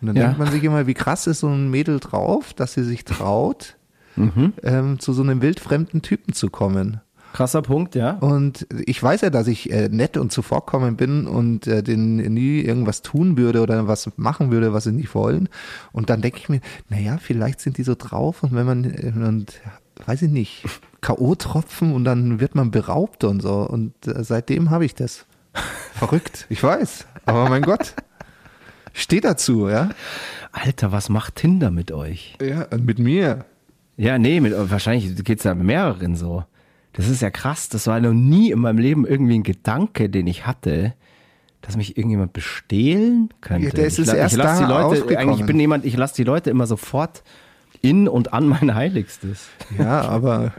Speaker 3: Und dann
Speaker 2: Ja.
Speaker 3: denkt man sich immer, wie krass ist so ein Mädel drauf, dass sie sich traut,
Speaker 2: Mhm.
Speaker 3: ähm, zu so einem wildfremden Typen zu kommen.
Speaker 2: Krasser Punkt, ja.
Speaker 3: Und ich weiß ja, dass ich äh, nett und zuvorkommend bin und äh, denen nie irgendwas tun würde oder was machen würde, was sie nicht wollen. Und dann denke ich mir, naja, vielleicht sind die so drauf und wenn man, äh, und weiß ich nicht, K.O.-Tropfen und dann wird man beraubt und so. Und äh, seitdem habe ich das. Verrückt, ich weiß. Aber mein Gott, ich stehe dazu, ja.
Speaker 2: Alter, was macht Tinder mit euch?
Speaker 3: Ja, und mit mir.
Speaker 2: Ja, nee, mit, wahrscheinlich geht's ja mehreren so. Das ist ja krass. Das war noch nie in meinem Leben irgendwie ein Gedanke, den ich hatte, dass mich irgendjemand bestehlen könnte.
Speaker 3: Ja, der ist
Speaker 2: ich,
Speaker 3: es erst
Speaker 2: ich lass
Speaker 3: da
Speaker 2: die Leute, eigentlich ich bin jemand, ich lasse die Leute immer sofort in und an mein Heiligstes.
Speaker 3: Ja, aber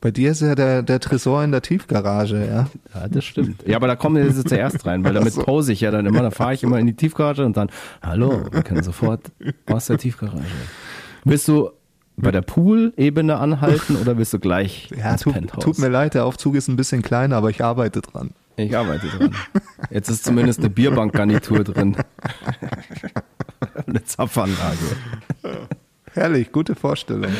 Speaker 3: bei dir ist ja der, der Tresor in der Tiefgarage, ja.
Speaker 2: Ja, das stimmt. Ja, aber da kommen sie zuerst rein, weil damit pose ich ja dann immer. Da fahre ich immer in die Tiefgarage und dann, hallo, wir können sofort aus der Tiefgarage. Willst du bei der Pool-Ebene anhalten oder willst du gleich
Speaker 3: Ja,
Speaker 2: ins
Speaker 3: tut,
Speaker 2: Penthouse?
Speaker 3: tut mir leid, der Aufzug ist ein bisschen kleiner, aber ich arbeite dran.
Speaker 2: Ich arbeite dran. Jetzt ist zumindest eine Bierbankgarnitur drin. eine Zapfanlage.
Speaker 3: Herrlich, gute Vorstellung.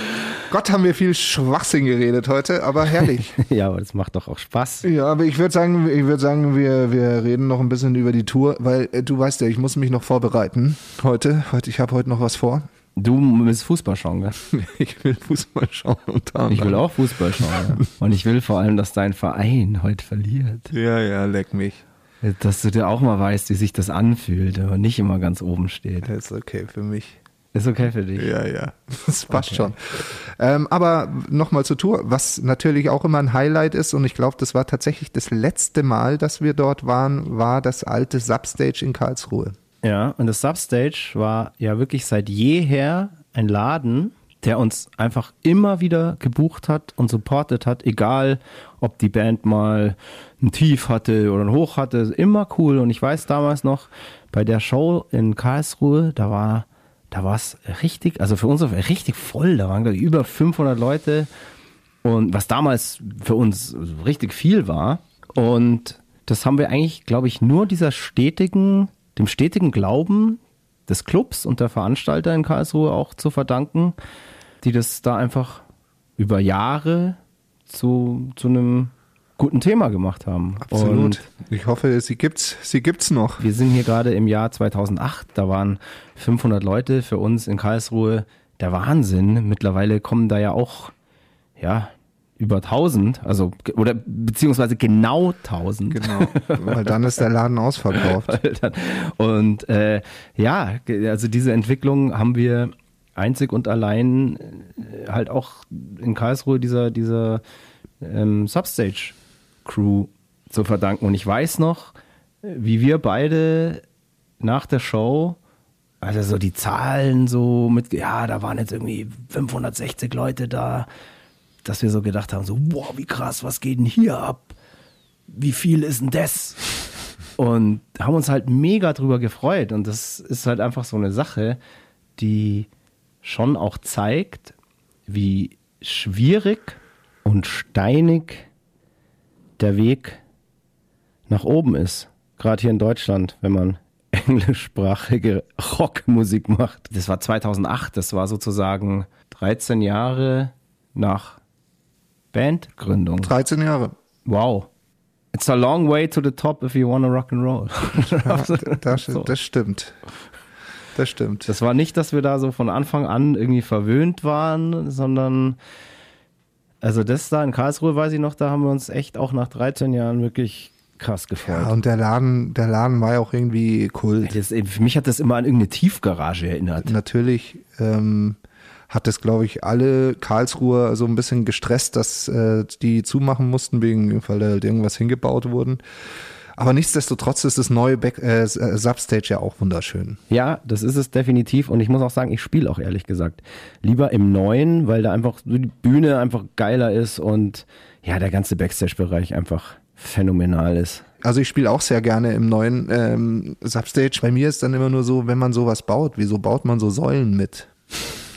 Speaker 3: Gott, haben wir viel Schwachsinn geredet heute, aber herrlich.
Speaker 2: Ja, aber das macht doch auch Spaß.
Speaker 3: ja, aber ich würde sagen, ich würde sagen, wir, wir reden noch ein bisschen über die Tour, weil äh, du weißt ja, ich muss mich noch vorbereiten heute. heute ich habe heute noch was vor.
Speaker 2: Du willst Fußball schauen, gell?
Speaker 3: Ich will Fußball schauen und.
Speaker 2: Ich will auch Fußball schauen. Ja. Und ich will vor allem, dass dein Verein heute verliert.
Speaker 3: Ja, ja, leck mich.
Speaker 2: Dass du dir auch mal weißt, wie sich das anfühlt, aber nicht immer ganz oben steht.
Speaker 3: Das ist okay für mich.
Speaker 2: Ist okay für dich.
Speaker 3: Ja, ja, das passt schon. Ähm, aber nochmal zur Tour, was natürlich auch immer ein Highlight ist und ich glaube, das war tatsächlich das letzte Mal, dass wir dort waren, war das alte Substage in Karlsruhe.
Speaker 2: Ja, und das Substage war ja wirklich seit jeher ein Laden, der uns einfach immer wieder gebucht hat und supportet hat, egal ob die Band mal ein Tief hatte oder ein Hoch hatte, immer cool. Und ich weiß damals noch, bei der Show in Karlsruhe, da war da war es richtig, also für uns richtig voll, da waren ich über 500 Leute. Und was damals für uns richtig viel war. Und das haben wir eigentlich, glaube ich, nur dieser stetigen, dem stetigen Glauben des Clubs und der Veranstalter in Karlsruhe auch zu verdanken, die das da einfach über Jahre zu, zu einem guten Thema gemacht haben.
Speaker 3: Absolut.
Speaker 2: Und
Speaker 3: ich hoffe, sie gibt's, sie gibt's noch.
Speaker 2: wir sind hier gerade im Jahr 2008, da waren 500 Leute für uns in Karlsruhe der Wahnsinn. Mittlerweile kommen da ja auch, ja, über 1000, also, oder beziehungsweise genau 1000.
Speaker 3: Genau, weil dann ist der Laden ausverkauft.
Speaker 2: Und äh, ja, also diese Entwicklung haben wir einzig und allein äh, halt auch in Karlsruhe dieser, dieser ähm, Substage-Crew zu verdanken. Und ich weiß noch, wie wir beide nach der Show, also so die Zahlen so mit, ja, da waren jetzt irgendwie 560 Leute da, dass wir so gedacht haben, so, boah, wie krass, was geht denn hier ab? Wie viel ist denn das? Und haben uns halt mega drüber gefreut. Und das ist halt einfach so eine Sache, die schon auch zeigt, wie schwierig und steinig der Weg nach oben ist. Gerade hier in Deutschland, wenn man englischsprachige Rockmusik macht. Das war 2008, das war sozusagen 13 Jahre nach Bandgründung.
Speaker 3: 13 Jahre.
Speaker 2: Wow. It's a long way to the top if you wanna rock and roll.
Speaker 3: Ja, das,
Speaker 2: So.
Speaker 3: das stimmt. Das stimmt.
Speaker 2: Das war nicht, dass wir da so von Anfang an irgendwie verwöhnt waren, sondern also das da in Karlsruhe weiß ich noch, da haben wir uns echt auch nach 13 Jahren wirklich krass gefreut.
Speaker 3: Ja, und der Laden, der Laden war ja auch irgendwie Kult.
Speaker 2: Das, für mich hat das immer an irgendeine Tiefgarage erinnert.
Speaker 3: Natürlich ähm, hat das, glaube ich, alle Karlsruher so ein bisschen gestresst, dass äh, die zumachen mussten, wegen, weil da halt irgendwas hingebaut wurden. Aber nichtsdestotrotz ist das neue Back, äh, Substage ja auch wunderschön.
Speaker 2: Ja, das ist es definitiv. Und ich muss auch sagen, ich spiele auch ehrlich gesagt lieber im neuen, weil da einfach die Bühne einfach geiler ist und ja, der ganze Backstage-Bereich einfach phänomenal ist.
Speaker 3: Also ich spiele auch sehr gerne im neuen ähm, Substage. Bei mir ist dann immer nur so, wenn man sowas baut, wieso baut man so Säulen mit?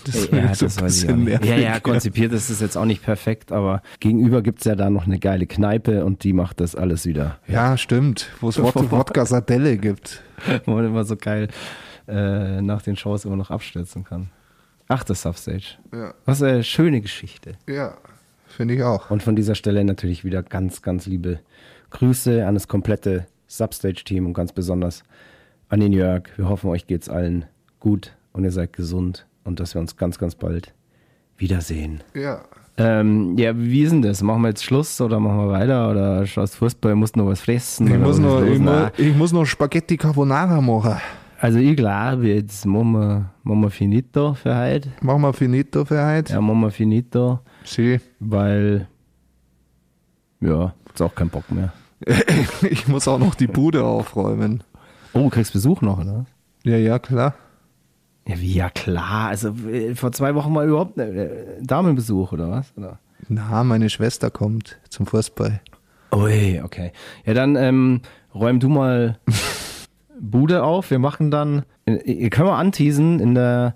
Speaker 2: Das ja, so das ein bisschen nervig. Ja, ja, konzipiert ist es jetzt auch nicht perfekt, aber gegenüber gibt es ja da noch eine geile Kneipe und die macht das alles wieder.
Speaker 3: Ja, stimmt. Wo es Wodka Sardelle gibt.
Speaker 2: Wo man immer so geil äh, nach den Shows immer noch abstürzen kann. Ach, das Substage. Ja. Was eine schöne Geschichte.
Speaker 3: Ja, finde ich auch.
Speaker 2: Und von dieser Stelle natürlich wieder ganz, ganz liebe Grüße an das komplette Substage-Team und ganz besonders an den Jörg. Wir hoffen, euch geht's allen gut und ihr seid gesund und dass wir uns ganz, ganz bald wiedersehen.
Speaker 3: Ja.
Speaker 2: Ähm, ja, wie ist denn das? Machen wir jetzt Schluss oder machen wir weiter? Oder schaust Fußball, musst noch was fressen?
Speaker 3: Ich, muss noch, ich, mu ich muss noch Spaghetti Carbonara machen.
Speaker 2: Also ich glaube, jetzt machen wir, machen wir finito für heute.
Speaker 3: Machen wir finito für heute?
Speaker 2: Ja, machen wir finito.
Speaker 3: Sie.
Speaker 2: Weil, ja, jetzt auch keinen Bock mehr.
Speaker 3: ich muss auch noch die Bude aufräumen.
Speaker 2: Oh, du kriegst Besuch noch, oder?
Speaker 3: Ja, ja, klar.
Speaker 2: Ja, wie, ja klar. Also äh, vor zwei Wochen mal überhaupt äh, Damenbesuch, oder was? Oder?
Speaker 3: Na, meine Schwester kommt zum Fußball.
Speaker 2: Ui, okay. Ja, dann ähm, räum du mal Bude auf. Wir machen dann, äh, können wir anteasen, in der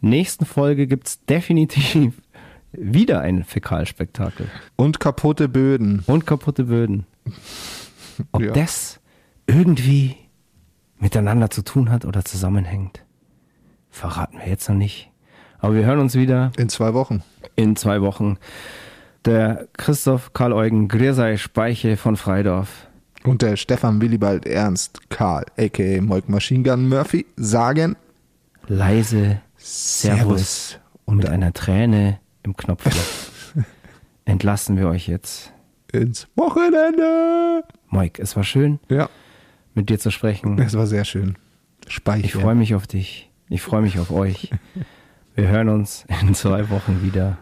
Speaker 2: nächsten Folge gibt es definitiv wieder ein Fäkalspektakel.
Speaker 3: Und kaputte Böden.
Speaker 2: Und kaputte Böden. Ob ja. das irgendwie miteinander zu tun hat oder zusammenhängt, verraten wir jetzt noch nicht. Aber wir hören uns wieder.
Speaker 3: In zwei Wochen.
Speaker 2: In zwei Wochen. Der Christoph Karl Eugen Griersei Speiche von Freidorf.
Speaker 3: Und der Stefan Willibald Ernst Karl, a.k.a. Moik Machine Gun Murphy, sagen
Speaker 2: leise Servus, Servus. und mit einer Träne im Knopfloch entlassen wir euch jetzt
Speaker 3: ins Wochenende.
Speaker 2: Moik, es war schön,
Speaker 3: ja.
Speaker 2: mit dir zu sprechen.
Speaker 3: Es war sehr schön.
Speaker 2: Speicher. Ich freue mich auf dich. Ich freue mich auf euch. Wir hören uns in zwei Wochen wieder.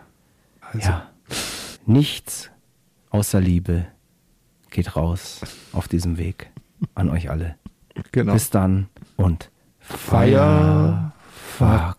Speaker 2: Also. Ja. Nichts außer Liebe geht raus auf diesem Weg an euch alle.
Speaker 3: Genau.
Speaker 2: Bis dann und Fire, fuck